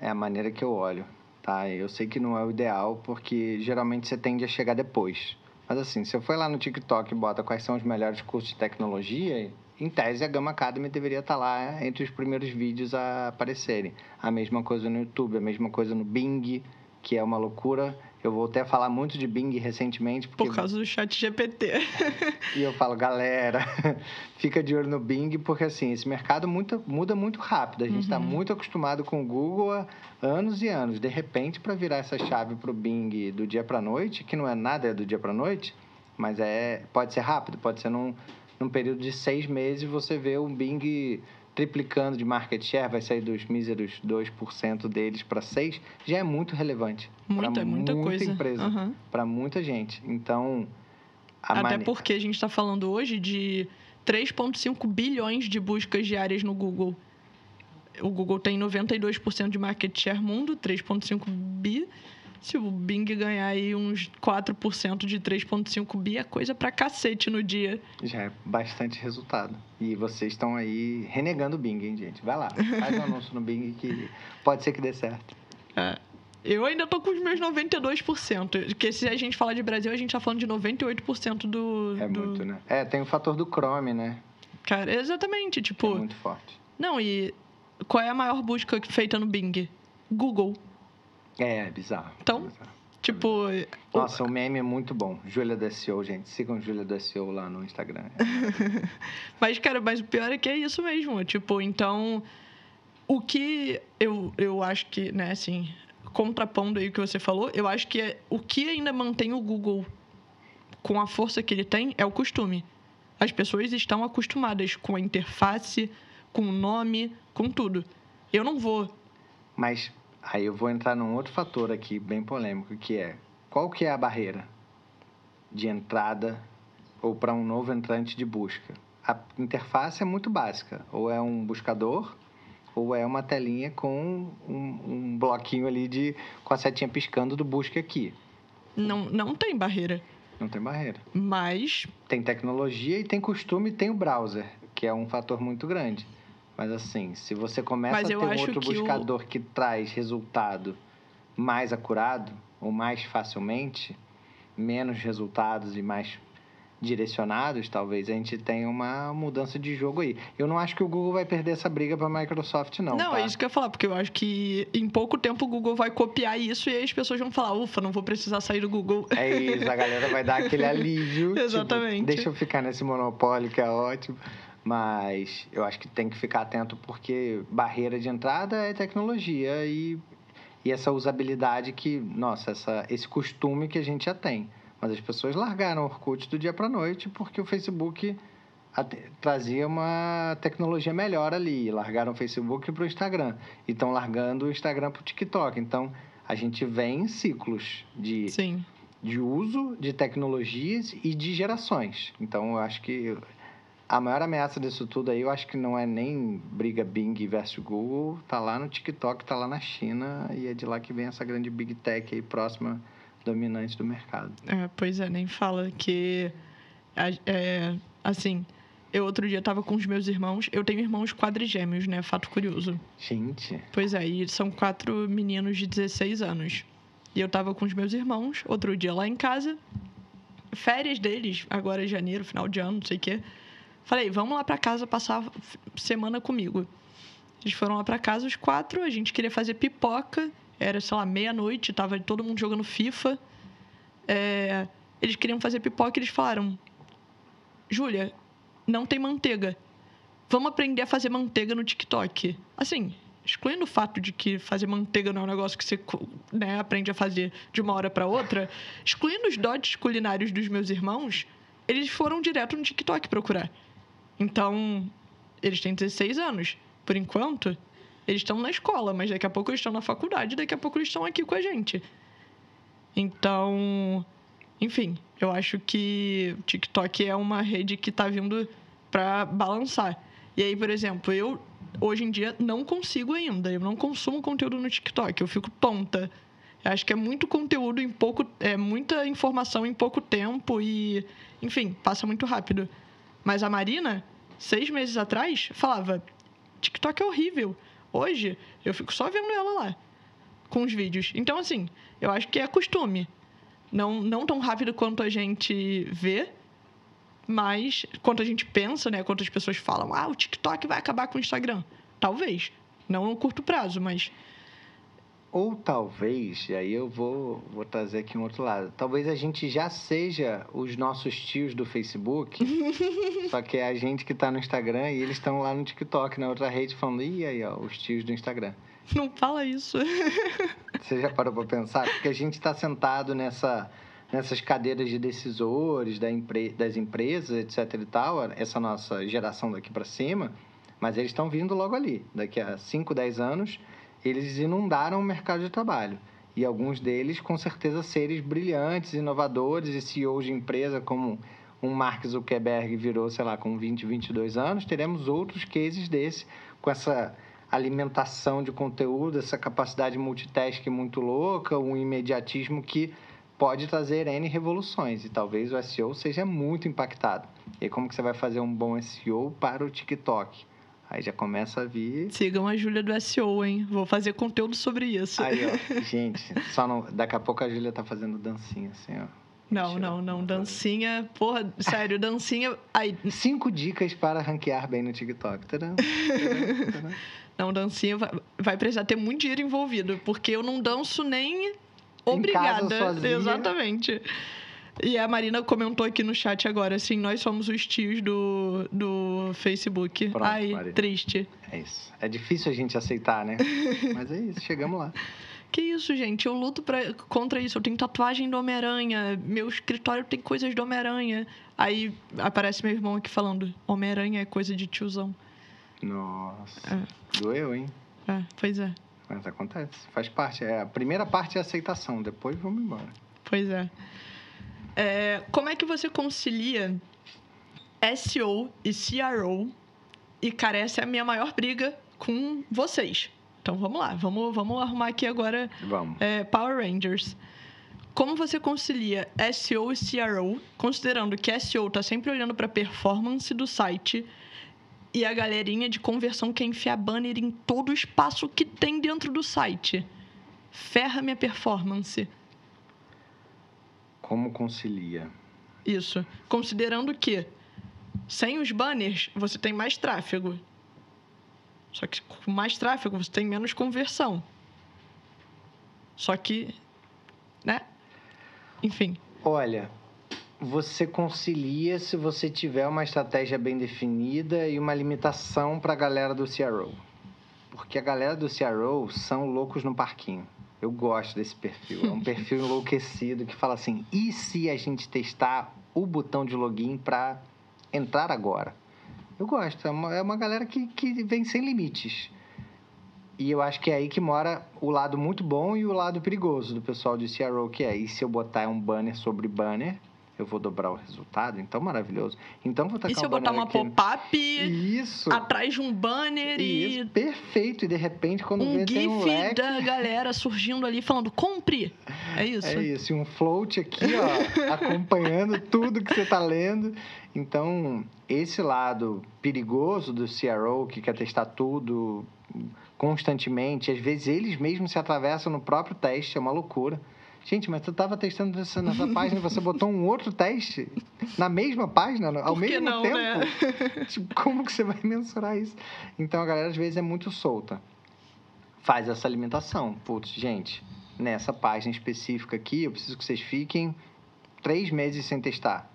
É a maneira que eu olho, tá? Eu sei que não é o ideal porque geralmente você tende a chegar depois. Mas assim, se eu for lá no TikTok e bota quais são os melhores cursos de tecnologia, em tese a Gama Academy deveria estar tá lá entre os primeiros vídeos a aparecerem. A mesma coisa no YouTube, a mesma coisa no Bing, que é uma loucura. Eu voltei a falar muito de Bing recentemente. Porque... Por causa do chat GPT. e eu falo, galera, fica de olho no Bing, porque assim, esse mercado muda, muda muito rápido. A gente está uhum. muito acostumado com o Google há anos e anos. De repente, para virar essa chave para o Bing do dia para noite, que não é nada do dia para noite, mas é pode ser rápido, pode ser num, num período de seis meses você vê um Bing triplicando de market share, vai sair dos míseros 2% deles para 6%, já é muito relevante. Muita, é muita, muita coisa. empresa, uhum. para muita gente. Então, Até porque a gente está falando hoje de 3,5 bilhões de buscas diárias no Google. O Google tem 92% de market share mundo, 3,5 bi. Se o Bing ganhar aí uns 4% de 3,5 bi, é coisa pra cacete no dia. Já é bastante resultado. E vocês estão aí renegando o Bing, hein, gente? Vai lá, faz um anúncio no Bing que pode ser que dê certo. É. Eu ainda tô com os meus 92%. Porque se a gente falar de Brasil, a gente tá falando de 98% do. É do... muito, né? É, tem o fator do Chrome, né? Cara, exatamente. Tipo. É muito forte. Não, e qual é a maior busca feita no Bing? Google. É, é bizarro. Então, bizarro. tipo... Nossa, o... meme é muito bom. Júlia do SEO, gente. Sigam Júlia do SEO lá no Instagram. mas, cara, mas o pior é que é isso mesmo. Tipo, então... O que eu, eu acho que, né, assim... Contrapondo aí o que você falou, eu acho que é, o que ainda mantém o Google com a força que ele tem é o costume. As pessoas estão acostumadas com a interface, com o nome, com tudo. Eu não vou. Mas aí eu vou entrar num outro fator aqui bem polêmico, que é qual que é a barreira de entrada ou para um novo entrante de busca? A interface é muito básica, ou é um buscador ou é uma telinha com um, um bloquinho ali de com a setinha piscando do busca aqui. Não, não tem barreira. Não tem barreira. Mas tem tecnologia e tem costume e tem o browser, que é um fator muito grande. Mas assim, se você começa Mas a ter um outro que buscador o... que traz resultado mais acurado ou mais facilmente, menos resultados e mais direcionados, talvez a gente tenha uma mudança de jogo aí. Eu não acho que o Google vai perder essa briga para a Microsoft, não. Não, tá? é isso que eu ia falar, porque eu acho que em pouco tempo o Google vai copiar isso e aí as pessoas vão falar, ufa, não vou precisar sair do Google. É isso, a galera vai dar aquele alívio. Tipo, Exatamente. Tipo, deixa eu ficar nesse monopólio que é ótimo. Mas eu acho que tem que ficar atento porque barreira de entrada é tecnologia e, e essa usabilidade que, nossa, essa, esse costume que a gente já tem. Mas as pessoas largaram o Orkut do dia para noite porque o Facebook trazia uma tecnologia melhor ali. Largaram o Facebook para o Instagram. E estão largando o Instagram para o TikTok. Então, a gente vem em ciclos de, Sim. de uso de tecnologias e de gerações. Então, eu acho que a maior ameaça disso tudo aí, eu acho que não é nem briga Bing versus Google, tá lá no TikTok, tá lá na China, e é de lá que vem essa grande Big Tech aí próxima, dominante do mercado. É, pois é, nem fala que, é, assim, eu outro dia tava com os meus irmãos, eu tenho irmãos quadrigêmeos, né, fato curioso. Gente. Pois é, e são quatro meninos de 16 anos. E eu tava com os meus irmãos, outro dia lá em casa, férias deles, agora é janeiro, final de ano, não sei o quê. Falei, vamos lá para casa passar semana comigo. Eles foram lá para casa os quatro, a gente queria fazer pipoca, era, sei lá, meia-noite, tava todo mundo jogando FIFA. É, eles queriam fazer pipoca e eles falaram: Júlia, não tem manteiga. Vamos aprender a fazer manteiga no TikTok. Assim, excluindo o fato de que fazer manteiga não é um negócio que você né, aprende a fazer de uma hora para outra, excluindo os dotes culinários dos meus irmãos, eles foram direto no TikTok procurar. Então, eles têm 16 anos. Por enquanto, eles estão na escola, mas daqui a pouco eles estão na faculdade, daqui a pouco eles estão aqui com a gente. Então, enfim, eu acho que o TikTok é uma rede que está vindo para balançar. E aí, por exemplo, eu hoje em dia não consigo ainda, eu não consumo conteúdo no TikTok, eu fico tonta. Eu acho que é muito conteúdo em pouco, é muita informação em pouco tempo e, enfim, passa muito rápido. Mas a Marina, seis meses atrás, falava: TikTok é horrível. Hoje, eu fico só vendo ela lá, com os vídeos. Então, assim, eu acho que é costume. Não, não tão rápido quanto a gente vê, mas quanto a gente pensa, né? Quanto as pessoas falam: ah, o TikTok vai acabar com o Instagram. Talvez. Não no curto prazo, mas ou talvez, e aí eu vou, vou trazer aqui um outro lado, talvez a gente já seja os nossos tios do Facebook, só que é a gente que está no Instagram e eles estão lá no TikTok, na outra rede, falando, e aí, ó, os tios do Instagram. Não fala isso. Você já parou para pensar? Porque a gente está sentado nessa, nessas cadeiras de decisores da empre das empresas, etc e tal, essa nossa geração daqui para cima, mas eles estão vindo logo ali, daqui a 5, 10 anos eles inundaram o mercado de trabalho. E alguns deles, com certeza, seres brilhantes, inovadores e CEOs de empresa, como um Mark Zuckerberg virou, sei lá, com 20, 22 anos, teremos outros cases desse, com essa alimentação de conteúdo, essa capacidade multitask muito louca, um imediatismo que pode trazer N revoluções e talvez o SEO seja muito impactado. E como que você vai fazer um bom SEO para o TikTok? Aí já começa a vir. Sigam a Júlia do SEO, hein? Vou fazer conteúdo sobre isso. Aí, ó, gente, só não. Daqui a pouco a Júlia tá fazendo dancinha, assim, ó. Não, não, não. Dancinha, porra, sério, dancinha. Aí... Cinco dicas para ranquear bem no TikTok. Tadã, tadã, tadã. Não, dancinha vai, vai precisar ter muito dinheiro envolvido, porque eu não danço nem obrigada. Exatamente. E a Marina comentou aqui no chat agora, assim, nós somos os tios do, do Facebook. Pronto, Ai, Marina. triste. É isso. É difícil a gente aceitar, né? Mas é isso, chegamos lá. Que isso, gente? Eu luto pra, contra isso. Eu tenho tatuagem do Homem-Aranha. Meu escritório tem coisas do Homem-Aranha. Aí aparece meu irmão aqui falando: Homem-Aranha é coisa de tiozão. Nossa. É. Doeu, hein? É, pois é. Mas acontece. Faz parte. É, a primeira parte é a aceitação. Depois vamos embora. Pois é. É, como é que você concilia SEO e CRO? E, cara, essa é a minha maior briga com vocês. Então, vamos lá. Vamos, vamos arrumar aqui agora vamos. É, Power Rangers. Como você concilia SEO e CRO, considerando que SEO está sempre olhando para a performance do site e a galerinha de conversão quer enfiar banner em todo o espaço que tem dentro do site? Ferra minha performance. Como concilia? Isso. Considerando que sem os banners você tem mais tráfego. Só que com mais tráfego você tem menos conversão. Só que, né? Enfim. Olha, você concilia se você tiver uma estratégia bem definida e uma limitação para a galera do CRO. Porque a galera do CRO são loucos no parquinho. Eu gosto desse perfil. É um perfil enlouquecido que fala assim: e se a gente testar o botão de login para entrar agora? Eu gosto. É uma, é uma galera que, que vem sem limites. E eu acho que é aí que mora o lado muito bom e o lado perigoso do pessoal de CRO, que é, e se eu botar um banner sobre banner, eu vou dobrar o resultado, então maravilhoso. Então vou tacar E se eu botar uma pop-up isso atrás de um banner isso, e perfeito e de repente quando um vê gif um leque... da galera surgindo ali falando compre. É isso. É isso, e um float aqui, ó, acompanhando tudo que você está lendo. Então, esse lado perigoso do CRO que quer testar tudo constantemente, às vezes eles mesmos se atravessam no próprio teste, é uma loucura. Gente, mas tu estava testando nessa, nessa página e você botou um outro teste na mesma página, ao Por mesmo não, tempo? Né? tipo, como que você vai mensurar isso? Então a galera às vezes é muito solta. Faz essa alimentação. Putz, gente, nessa página específica aqui, eu preciso que vocês fiquem três meses sem testar.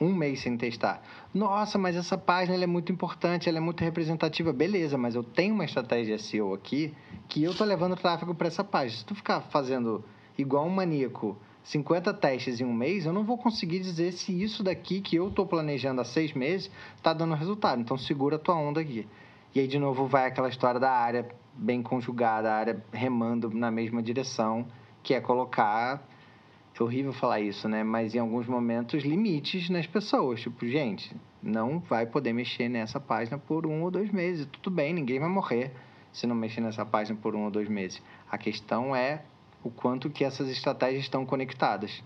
Um mês sem testar. Nossa, mas essa página é muito importante, ela é muito representativa. Beleza, mas eu tenho uma estratégia SEO aqui que eu tô levando tráfego para essa página. Se tu ficar fazendo igual um maníaco 50 testes em um mês, eu não vou conseguir dizer se isso daqui que eu estou planejando há seis meses está dando resultado. Então, segura a tua onda aqui. E aí, de novo, vai aquela história da área bem conjugada, a área remando na mesma direção, que é colocar. É horrível falar isso, né? Mas em alguns momentos, limites nas pessoas. Tipo, gente, não vai poder mexer nessa página por um ou dois meses. Tudo bem, ninguém vai morrer se não mexer nessa página por um ou dois meses. A questão é o quanto que essas estratégias estão conectadas.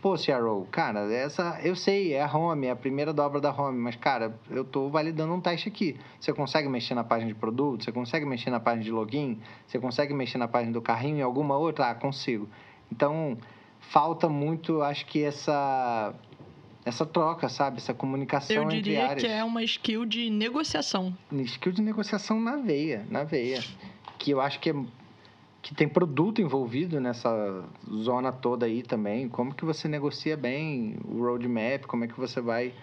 Pô, CRO, cara, essa eu sei, é a home, é a primeira dobra da home, mas cara, eu estou validando um teste aqui. Você consegue mexer na página de produto? Você consegue mexer na página de login? Você consegue mexer na página do carrinho e alguma outra? Ah, consigo. Então, falta muito, acho que essa essa troca, sabe? Essa comunicação entre áreas. Eu diria que é uma skill de negociação. Skill de negociação na veia, na veia. Que eu acho que é que tem produto envolvido nessa zona toda aí também. Como que você negocia bem o roadmap? Como é que você vai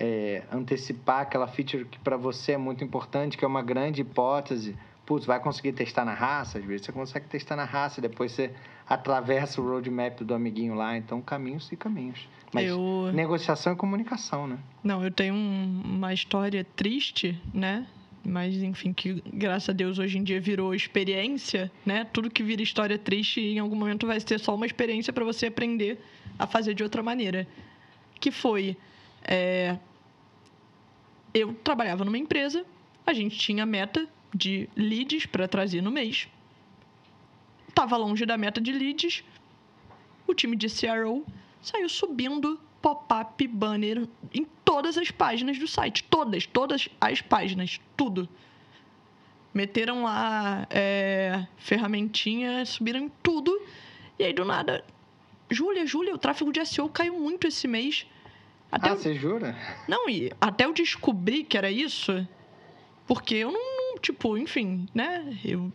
é, antecipar aquela feature que para você é muito importante, que é uma grande hipótese? Putz, vai conseguir testar na raça? Às vezes você consegue testar na raça, depois você atravessa o roadmap do amiguinho lá. Então, caminhos e caminhos. Mas eu... negociação e comunicação, né? Não, eu tenho um, uma história triste, né? Mas enfim, que graças a Deus hoje em dia virou experiência, né? Tudo que vira história triste em algum momento vai ser só uma experiência para você aprender a fazer de outra maneira. Que foi, é... eu trabalhava numa empresa, a gente tinha meta de leads para trazer no mês. Tava longe da meta de leads. O time de CRO saiu subindo pop-up banner em todas as páginas do site. Todas, todas as páginas, tudo. Meteram lá é, ferramentinha, subiram em tudo. E aí, do nada, Júlia, Júlia, o tráfego de SEO caiu muito esse mês. Até ah, você jura? Não, e até eu descobri que era isso, porque eu não, não, tipo, enfim, né? Eu,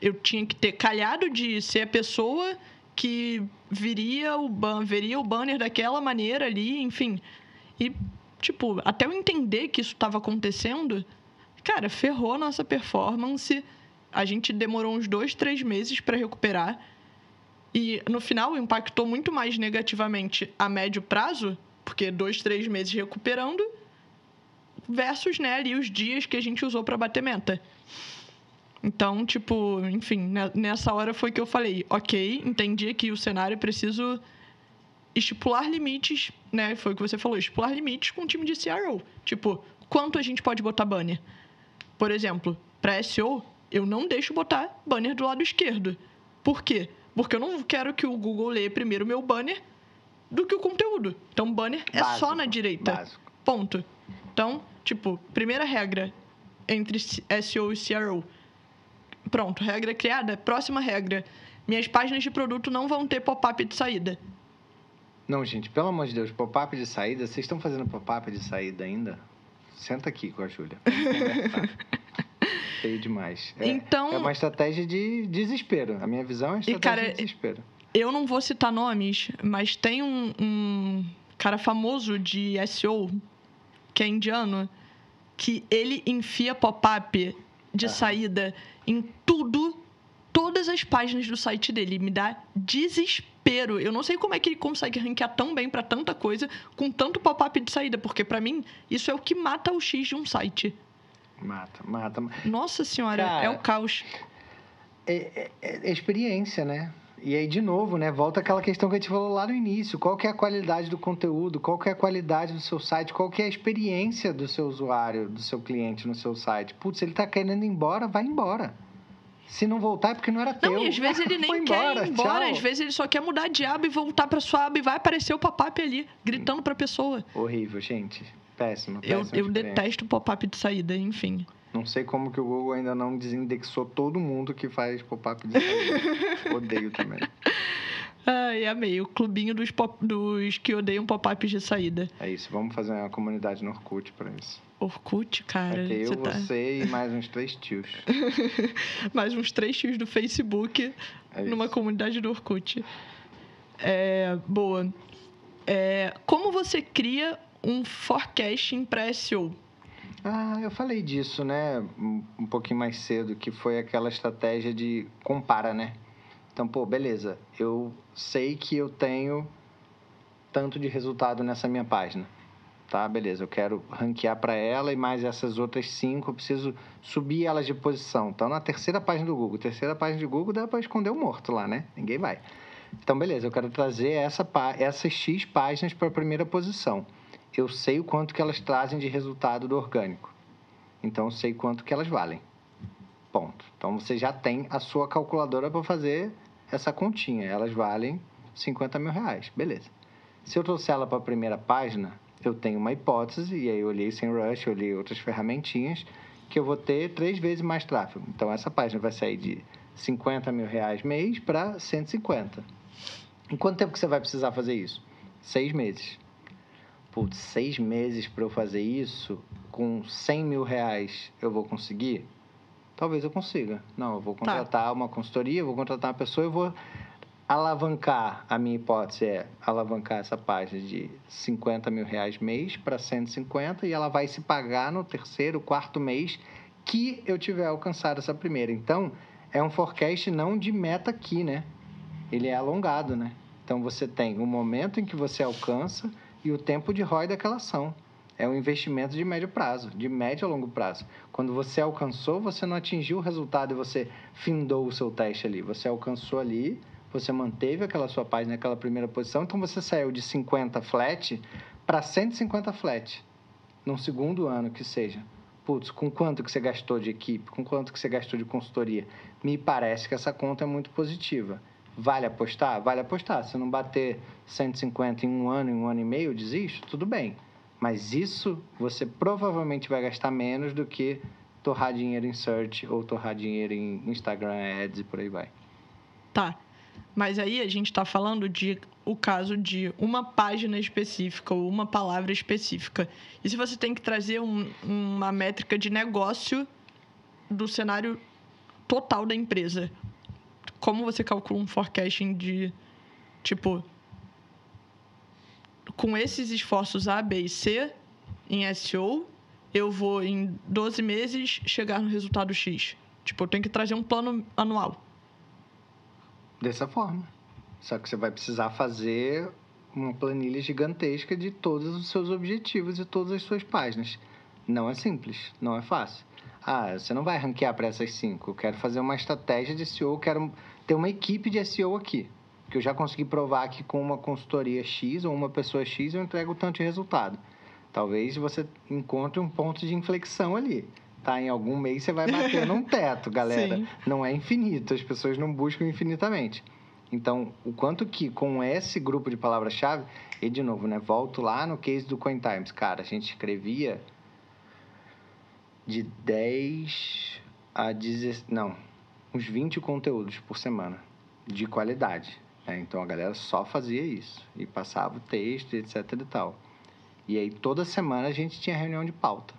eu tinha que ter calhado de ser a pessoa que viria o, ban veria o banner daquela maneira ali, enfim. E, tipo, até eu entender que isso estava acontecendo, cara, ferrou a nossa performance. A gente demorou uns dois, três meses para recuperar. E no final impactou muito mais negativamente a médio prazo porque dois, três meses recuperando, versus né, ali os dias que a gente usou para bater meta. Então, tipo, enfim, né, nessa hora foi que eu falei, ok, entendi que o cenário preciso estipular limites, né? Foi o que você falou, estipular limites com o time de CRO. Tipo, quanto a gente pode botar banner? Por exemplo, para SEO, eu não deixo botar banner do lado esquerdo. Por quê? Porque eu não quero que o Google leia primeiro o meu banner do que o conteúdo. Então, banner é básico, só na direita. Básico. Ponto. Então, tipo, primeira regra entre SEO e CRO. Pronto, regra criada. Próxima regra. Minhas páginas de produto não vão ter pop-up de saída. Não, gente, pelo amor de Deus, pop-up de saída, vocês estão fazendo pop-up de saída ainda? Senta aqui com a Júlia. Feio demais. É, então, é uma estratégia de desespero. A minha visão é estratégia cara, de desespero eu não vou citar nomes, mas tem um, um cara famoso de SEO, que é indiano, que ele enfia pop-up de ah. saída em tudo, todas as páginas do site dele. Me dá desespero. Eu não sei como é que ele consegue ranquear tão bem para tanta coisa com tanto pop-up de saída, porque para mim isso é o que mata o X de um site. Mata, mata. Nossa senhora, Cara, é o caos. É, é, é experiência, né? E aí, de novo, né? Volta aquela questão que a gente falou lá no início. Qual que é a qualidade do conteúdo? Qual que é a qualidade do seu site? Qual que é a experiência do seu usuário, do seu cliente no seu site? Putz, ele está querendo ir embora, vai embora. Se não voltar é porque não era teu. Não, e às vezes ele nem quer embora, ir embora. Tchau. Às vezes ele só quer mudar de aba e voltar para sua aba e vai aparecer o pop-up ali, gritando para a pessoa. Horrível, gente. Péssimo. péssimo eu, eu detesto pop-up de saída, enfim. Não sei como que o Google ainda não desindexou todo mundo que faz pop-up de saída. Odeio também. Ai, amei. O clubinho dos, pop, dos que odeiam pop-ups de saída. É isso. Vamos fazer uma comunidade no Orkut pra isso. Orkut, cara. Vai ter eu, tá... você e mais uns três tios. mais uns três tios do Facebook é numa comunidade do Orkut. É, boa. É, como você cria um forecasting para SEO? Ah, eu falei disso, né? Um pouquinho mais cedo, que foi aquela estratégia de compara, né? Então, pô, beleza. Eu sei que eu tenho tanto de resultado nessa minha página. Tá, beleza. Eu quero ranquear para ela e mais essas outras cinco, eu preciso subir elas de posição. Então, na terceira página do Google. Terceira página do Google dá para esconder o morto lá, né? Ninguém vai. Então, beleza. Eu quero trazer essa, essas X páginas para a primeira posição eu sei o quanto que elas trazem de resultado do orgânico. Então, eu sei quanto que elas valem. Ponto. Então, você já tem a sua calculadora para fazer essa continha. Elas valem 50 mil reais. Beleza. Se eu trouxer ela para a primeira página, eu tenho uma hipótese, e aí eu olhei sem rush, eu olhei outras ferramentinhas, que eu vou ter três vezes mais tráfego. Então, essa página vai sair de 50 mil reais mês para 150. Em quanto tempo que você vai precisar fazer isso? Seis meses putz, seis meses para eu fazer isso, com 100 mil reais eu vou conseguir? Talvez eu consiga. Não, eu vou tá. contratar tá. uma consultoria, vou contratar uma pessoa e vou alavancar. A minha hipótese é alavancar essa página de 50 mil reais mês para 150 e ela vai se pagar no terceiro, quarto mês que eu tiver alcançado essa primeira. Então, é um forecast não de meta aqui, né? Ele é alongado, né? Então, você tem o um momento em que você alcança e o tempo de ROI daquela ação. É um investimento de médio prazo, de médio a longo prazo. Quando você alcançou, você não atingiu o resultado e você findou o seu teste ali. Você alcançou ali, você manteve aquela sua página naquela primeira posição, então você saiu de 50 flat para 150 flat, num segundo ano que seja. putz, com quanto que você gastou de equipe, com quanto que você gastou de consultoria? Me parece que essa conta é muito positiva. Vale apostar? Vale apostar. Se não bater 150 em um ano, em um ano e meio, desisto, tudo bem. Mas isso você provavelmente vai gastar menos do que torrar dinheiro em search ou torrar dinheiro em Instagram Ads e por aí vai. Tá. Mas aí a gente está falando de o caso de uma página específica ou uma palavra específica. E se você tem que trazer um, uma métrica de negócio do cenário total da empresa, como você calcula um forecasting de tipo com esses esforços A, B e C em SEO, eu vou em 12 meses chegar no resultado X. Tipo, eu tenho que trazer um plano anual. Dessa forma. Só que você vai precisar fazer uma planilha gigantesca de todos os seus objetivos e todas as suas páginas. Não é simples, não é fácil. Ah, você não vai ranquear para essas cinco. Eu quero fazer uma estratégia de SEO, quero ter uma equipe de SEO aqui que eu já consegui provar que com uma consultoria X ou uma pessoa X eu entrego tanto de resultado. Talvez você encontre um ponto de inflexão ali. Tá? Em algum mês você vai bater num teto, galera. Sim. Não é infinito, as pessoas não buscam infinitamente. Então, o quanto que com esse grupo de palavras-chave, e de novo, né? Volto lá no case do CoinTimes. Cara, a gente escrevia de 10 a 10, não, uns 20 conteúdos por semana de qualidade. É, então a galera só fazia isso e passava o texto, etc e tal. E aí toda semana a gente tinha reunião de pauta.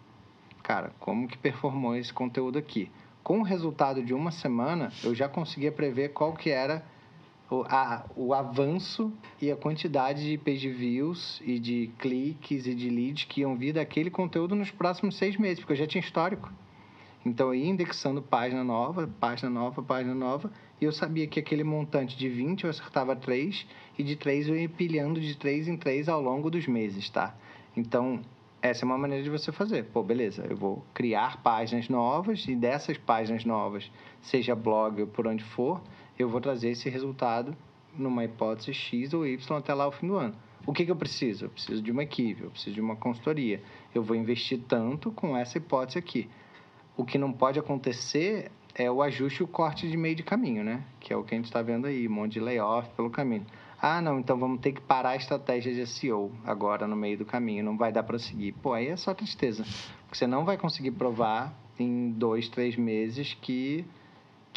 Cara, como que performou esse conteúdo aqui? Com o resultado de uma semana, eu já conseguia prever qual que era o, a, o avanço e a quantidade de page views e de cliques e de leads que iam vir daquele conteúdo nos próximos seis meses, porque eu já tinha histórico. Então eu ia indexando página nova, página nova, página nova, e eu sabia que aquele montante de 20 eu acertava 3 e de 3 eu ia empilhando de 3 em 3 ao longo dos meses, tá? Então, essa é uma maneira de você fazer. Pô, beleza, eu vou criar páginas novas e dessas páginas novas, seja blog ou por onde for, eu vou trazer esse resultado numa hipótese X ou Y até lá o fim do ano. O que, que eu preciso? Eu preciso de uma equipe, eu preciso de uma consultoria. Eu vou investir tanto com essa hipótese aqui. O que não pode acontecer é o ajuste e o corte de meio de caminho, né? Que é o que a gente está vendo aí, um monte de layoff pelo caminho. Ah, não, então vamos ter que parar a estratégia de SEO agora no meio do caminho, não vai dar para seguir. Pô, aí é só tristeza. Porque você não vai conseguir provar em dois, três meses que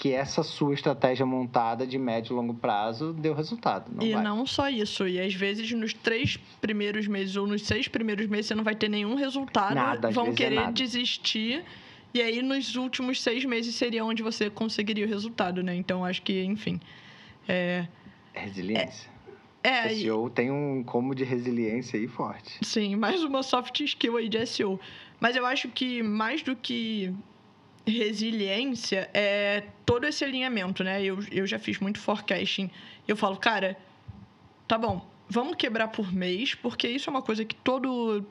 que essa sua estratégia montada de médio e longo prazo deu resultado. Não e vai. não só isso. E às vezes nos três primeiros meses ou nos seis primeiros meses você não vai ter nenhum resultado. Nada, vão é querer é desistir e aí, nos últimos seis meses, seria onde você conseguiria o resultado, né? Então, acho que, enfim. É... Resiliência. É, SEO tem um como de resiliência aí forte. Sim, mais uma soft skill aí de SEO. Mas eu acho que mais do que resiliência é todo esse alinhamento, né? Eu, eu já fiz muito forecasting. Eu falo, cara, tá bom, vamos quebrar por mês, porque isso é uma coisa que todo,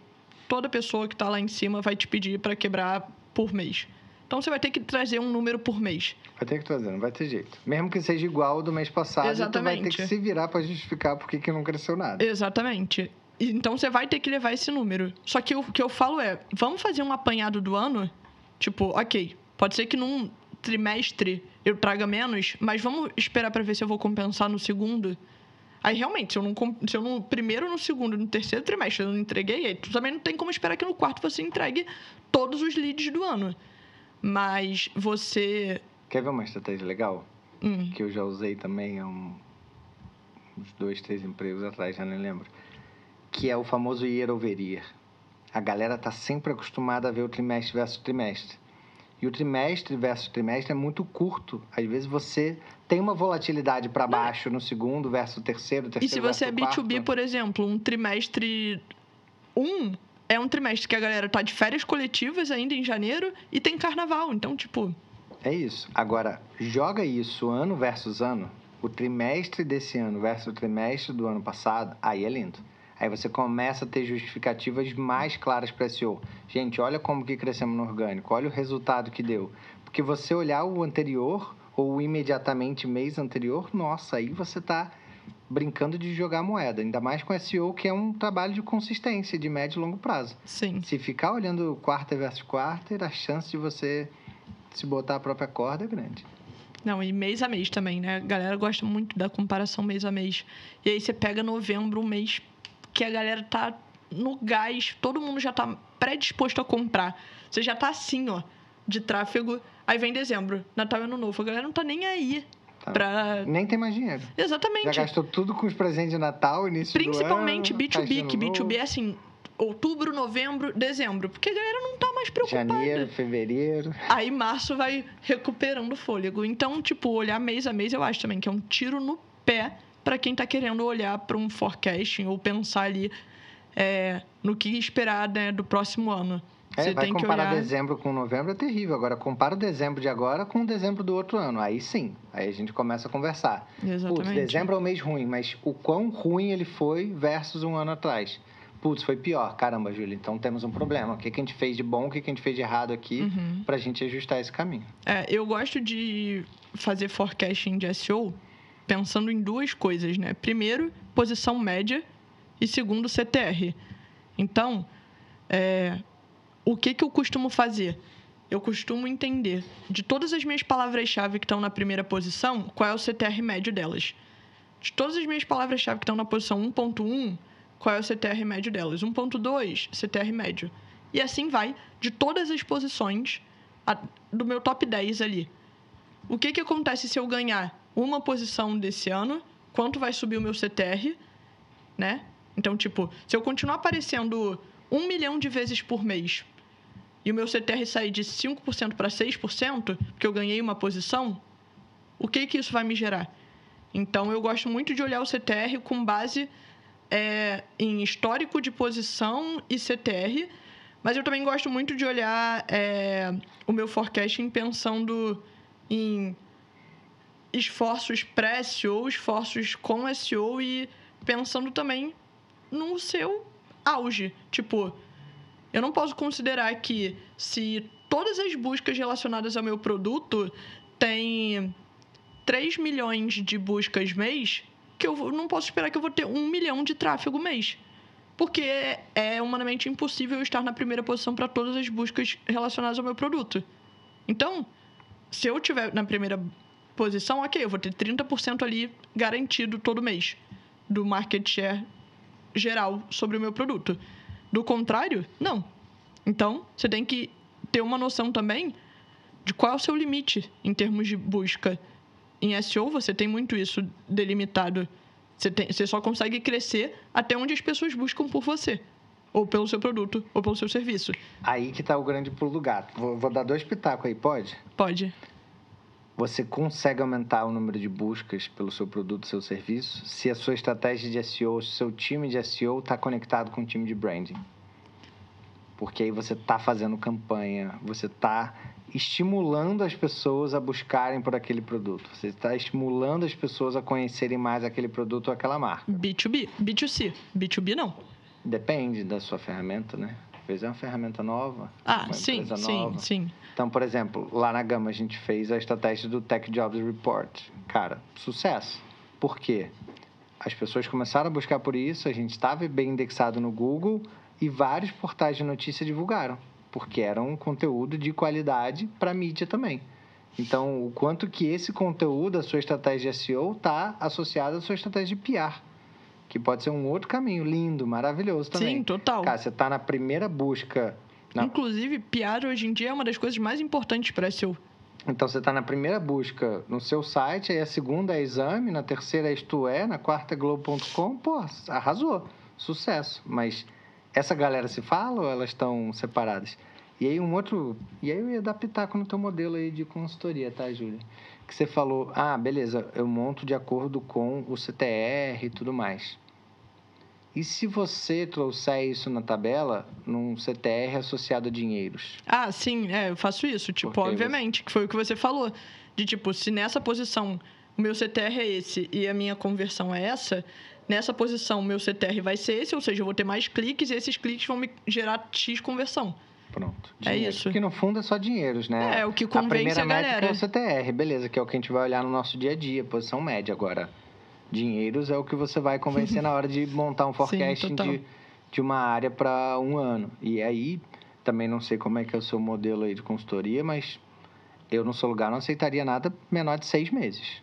toda pessoa que está lá em cima vai te pedir para quebrar por mês. Então você vai ter que trazer um número por mês. Vai ter que trazer, não vai ter jeito. Mesmo que seja igual ao do mês passado, Exatamente. tu vai ter que se virar para justificar por que não cresceu nada. Exatamente. Então você vai ter que levar esse número. Só que o que eu falo é, vamos fazer um apanhado do ano? Tipo, ok, pode ser que num trimestre eu traga menos, mas vamos esperar para ver se eu vou compensar no segundo. Aí realmente, se eu não, se eu no primeiro, no segundo, no terceiro trimestre eu não entreguei, aí tu também não tem como esperar que no quarto você entregue todos os leads do ano. Mas você. Quer ver uma estratégia legal? Hum. Que eu já usei também há um, uns dois, três empregos atrás, já nem lembro. Que é o famoso year over year. A galera tá sempre acostumada a ver o trimestre versus trimestre. E o trimestre versus trimestre é muito curto. Às vezes você tem uma volatilidade para baixo no segundo versus o terceiro, terceiro E se você é B2B, por exemplo, um trimestre 1 um é um trimestre que a galera tá de férias coletivas ainda em janeiro e tem carnaval. Então, tipo. É isso. Agora, joga isso ano versus ano. O trimestre desse ano versus o trimestre do ano passado, aí é lindo. Aí você começa a ter justificativas mais claras para SEO. Gente, olha como que crescemos no orgânico, olha o resultado que deu. Porque você olhar o anterior ou imediatamente mês anterior, nossa, aí você está brincando de jogar moeda, ainda mais com SEO, que é um trabalho de consistência, de médio e longo prazo. Sim. Se ficar olhando quarter versus quarter, a chance de você se botar a própria corda é grande. Não, e mês a mês também, né? A galera gosta muito da comparação mês a mês. E aí você pega novembro, um mês que a galera tá no gás, todo mundo já tá predisposto a comprar. Você já tá assim, ó, de tráfego. Aí vem dezembro, Natal e Ano Novo. A galera não tá nem aí. Tá. Pra... Nem tem mais dinheiro. Exatamente. Já gastou tudo com os presentes de Natal, início Principalmente do ano, B2B, que B2B é assim, outubro, novembro, dezembro. Porque a galera não tá mais preocupada. Janeiro, fevereiro. Aí março vai recuperando o fôlego. Então, tipo, olhar mês a mês eu acho também que é um tiro no pé para quem tá querendo olhar para um forecasting ou pensar ali é, no que esperar né, do próximo ano. É, Você vai tem comparar que olhar... dezembro com novembro é terrível. Agora, compara o dezembro de agora com o dezembro do outro ano. Aí sim, aí a gente começa a conversar. Exatamente. Putz, dezembro é um mês ruim, mas o quão ruim ele foi versus um ano atrás. Putz, foi pior. Caramba, Júlia, então temos um problema. O que, que a gente fez de bom, o que, que a gente fez de errado aqui uhum. para a gente ajustar esse caminho. É, eu gosto de fazer forecasting de SEO pensando em duas coisas, né? Primeiro, posição média e segundo, CTR. Então, é, o que, que eu costumo fazer? Eu costumo entender de todas as minhas palavras-chave que estão na primeira posição, qual é o CTR médio delas. De todas as minhas palavras-chave que estão na posição 1.1, qual é o CTR médio delas. 1.2, CTR médio. E assim vai de todas as posições do meu top 10 ali. O que, que acontece se eu ganhar uma posição desse ano? Quanto vai subir o meu CTR? Né? Então, tipo, se eu continuar aparecendo um milhão de vezes por mês e o meu CTR sair de 5% para 6%, porque eu ganhei uma posição, o que, que isso vai me gerar? Então, eu gosto muito de olhar o CTR com base é, em histórico de posição e CTR, mas eu também gosto muito de olhar é, o meu forecasting pensando em esforços pré-SEO, esforços com SEO e pensando também no seu auge. Tipo, eu não posso considerar que se todas as buscas relacionadas ao meu produto têm 3 milhões de buscas mês, que eu não posso esperar que eu vou ter um milhão de tráfego mês. Porque é humanamente impossível estar na primeira posição para todas as buscas relacionadas ao meu produto. Então, se eu tiver na primeira posição, ok, eu vou ter 30% ali garantido todo mês do market share geral sobre o meu produto. Do contrário, não. Então, você tem que ter uma noção também de qual é o seu limite em termos de busca. Em SEO, você tem muito isso delimitado. Você, tem, você só consegue crescer até onde as pessoas buscam por você. Ou pelo seu produto, ou pelo seu serviço. Aí que está o grande pulo do gato. Vou, vou dar dois pitacos aí, pode? Pode você consegue aumentar o número de buscas pelo seu produto, seu serviço, se a sua estratégia de SEO, se o seu time de SEO está conectado com o time de branding. Porque aí você está fazendo campanha, você está estimulando as pessoas a buscarem por aquele produto. Você está estimulando as pessoas a conhecerem mais aquele produto ou aquela marca. B2B, B2C. B2B não. Depende da sua ferramenta, né? Vezes é uma ferramenta nova. Ah, sim, sim, nova. sim. Então, por exemplo, lá na Gama a gente fez a estratégia do Tech Jobs Report. Cara, sucesso. Por quê? As pessoas começaram a buscar por isso, a gente estava bem indexado no Google e vários portais de notícia divulgaram, porque era um conteúdo de qualidade para mídia também. Então, o quanto que esse conteúdo, a sua estratégia de SEO, está associado à sua estratégia de PR que pode ser um outro caminho lindo, maravilhoso também. Sim, total. Cara, você está na primeira busca não. Inclusive, PR hoje em dia é uma das coisas mais importantes para SEO. Então, você está na primeira busca no seu site, aí a segunda é exame, na terceira é isto é, na quarta é globo.com, pô, arrasou, sucesso. Mas essa galera se fala ou elas estão separadas? E aí um outro... E aí eu ia dar pitaco no teu modelo aí de consultoria, tá, Júlia? Que você falou, ah, beleza, eu monto de acordo com o CTR e tudo mais. E se você trouxer isso na tabela num CTR associado a dinheiros? Ah, sim, é, eu faço isso. Tipo, Porque obviamente, você... que foi o que você falou. De tipo, se nessa posição o meu CTR é esse e a minha conversão é essa, nessa posição o meu CTR vai ser esse, ou seja, eu vou ter mais cliques e esses cliques vão me gerar X conversão. Pronto. É dinheiro. É isso. Porque no fundo é só dinheiros, né? É, o que convence a, a galera. é o CTR, beleza, que é o que a gente vai olhar no nosso dia a dia, posição média agora dinheiros é o que você vai convencer na hora de montar um forecast Sim, de, de uma área para um ano. E aí, também não sei como é que é o seu modelo aí de consultoria, mas eu no seu lugar não aceitaria nada menor de seis meses.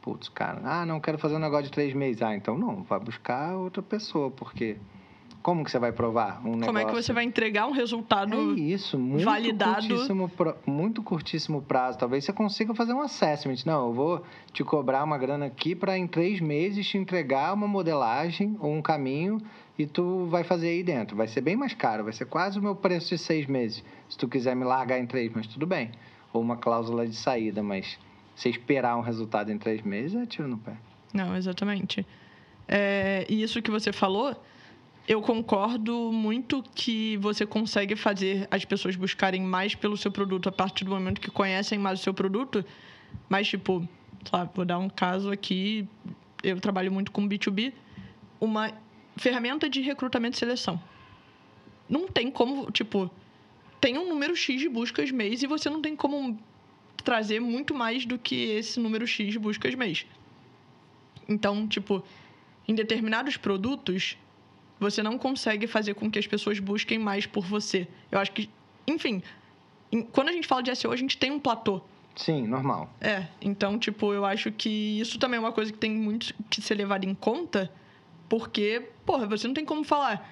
Putz, cara, ah, não quero fazer um negócio de três meses. Ah, então não, vai buscar outra pessoa, porque como que você vai provar um negócio? Como é que você vai entregar um resultado é isso, muito validado? Curtíssimo, muito curtíssimo prazo. Talvez você consiga fazer um assessment. Não, eu vou te cobrar uma grana aqui para em três meses te entregar uma modelagem ou um caminho e tu vai fazer aí dentro. Vai ser bem mais caro, vai ser quase o meu preço de seis meses. Se tu quiser me largar em três, mas tudo bem. Ou uma cláusula de saída, mas você esperar um resultado em três meses é tiro no pé. Não, exatamente. É, e isso que você falou eu concordo muito que você consegue fazer as pessoas buscarem mais pelo seu produto a partir do momento que conhecem mais o seu produto. Mas, tipo, vou dar um caso aqui. Eu trabalho muito com B2B. Uma ferramenta de recrutamento e seleção. Não tem como, tipo, tem um número X de buscas mês e você não tem como trazer muito mais do que esse número X de buscas mês. Então, tipo, em determinados produtos, você não consegue fazer com que as pessoas busquem mais por você. Eu acho que, enfim, quando a gente fala de SEO, a gente tem um platô. Sim, normal. É, então, tipo, eu acho que isso também é uma coisa que tem muito que ser levado em conta, porque, porra, você não tem como falar.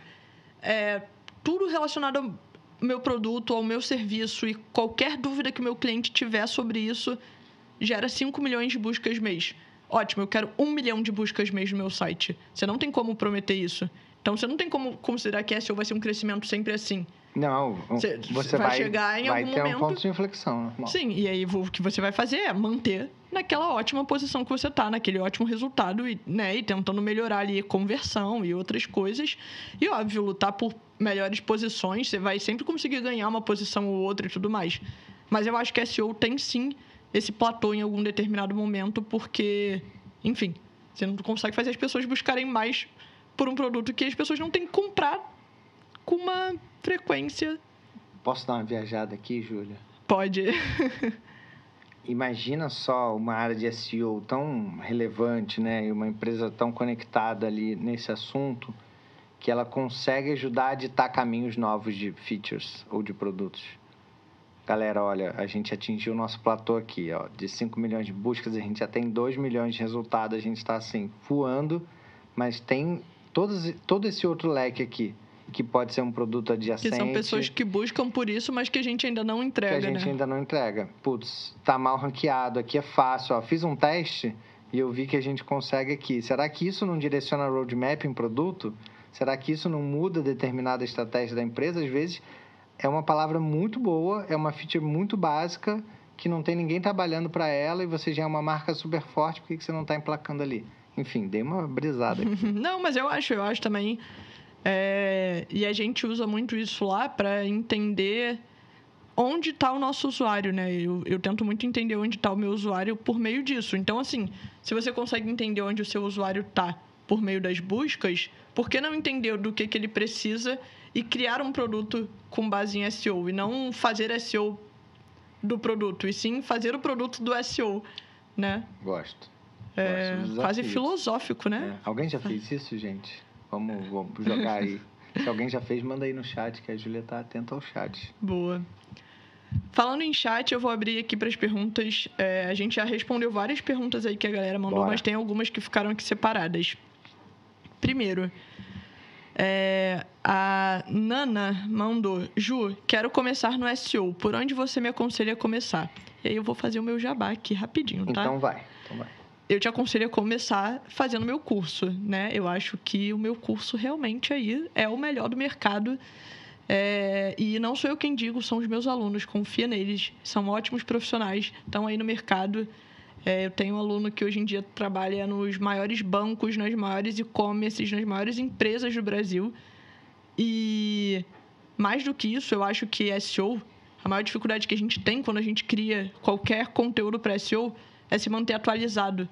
É, tudo relacionado ao meu produto, ao meu serviço e qualquer dúvida que o meu cliente tiver sobre isso gera 5 milhões de buscas mês. Ótimo, eu quero um milhão de buscas mês no meu site. Você não tem como prometer isso. Então você não tem como considerar que SEO vai ser um crescimento sempre assim. Não, você, você vai, vai, chegar em vai algum ter momento. um ponto de inflexão. Normal. Sim, e aí o que você vai fazer é manter naquela ótima posição que você está, naquele ótimo resultado, e, né, e tentando melhorar ali conversão e outras coisas. E óbvio, lutar por melhores posições, você vai sempre conseguir ganhar uma posição ou outra e tudo mais. Mas eu acho que SEO tem sim esse platô em algum determinado momento, porque, enfim, você não consegue fazer as pessoas buscarem mais por um produto que as pessoas não têm que comprar com uma frequência. Posso dar uma viajada aqui, Júlia? Pode. Imagina só uma área de SEO tão relevante, né? E uma empresa tão conectada ali nesse assunto que ela consegue ajudar a ditar caminhos novos de features ou de produtos. Galera, olha, a gente atingiu o nosso platô aqui, ó, de 5 milhões de buscas, a gente já tem 2 milhões de resultados, a gente está assim, voando, mas tem todos, todo esse outro leque aqui, que pode ser um produto adjacente. Que são pessoas que buscam por isso, mas que a gente ainda não entrega, Que a gente né? ainda não entrega. Putz, tá mal ranqueado, aqui é fácil, ó. Fiz um teste e eu vi que a gente consegue aqui. Será que isso não direciona a roadmap em produto? Será que isso não muda determinada estratégia da empresa? Às vezes é uma palavra muito boa, é uma feature muito básica que não tem ninguém trabalhando para ela e você já é uma marca super forte, por que você não está emplacando ali? Enfim, dei uma brisada aqui. Não, mas eu acho, eu acho também. É, e a gente usa muito isso lá para entender onde está o nosso usuário, né? Eu, eu tento muito entender onde está o meu usuário por meio disso. Então, assim, se você consegue entender onde o seu usuário está por meio das buscas, por que não entender do que, que ele precisa e criar um produto com base em SEO? E não fazer SEO do produto, e sim fazer o produto do SEO, né? Gosto. É, quase filosófico, né? É. Alguém já fez isso, gente? Vamos, vamos jogar aí. Se alguém já fez, manda aí no chat, que a Julia tá atenta ao chat. Boa. Falando em chat, eu vou abrir aqui para as perguntas. É, a gente já respondeu várias perguntas aí que a galera mandou, Bora. mas tem algumas que ficaram aqui separadas. Primeiro, é, a Nana mandou: Ju, quero começar no SEO. Por onde você me aconselha a começar? E aí eu vou fazer o meu jabá aqui rapidinho, tá? Então vai, então vai eu te aconselho a começar fazendo meu curso, né? Eu acho que o meu curso realmente aí é o melhor do mercado. É, e não sou eu quem digo, são os meus alunos. Confia neles, são ótimos profissionais, estão aí no mercado. É, eu tenho um aluno que hoje em dia trabalha nos maiores bancos, nas maiores e-commerces, nas maiores empresas do Brasil. E mais do que isso, eu acho que SEO, a maior dificuldade que a gente tem quando a gente cria qualquer conteúdo para SEO é se manter atualizado.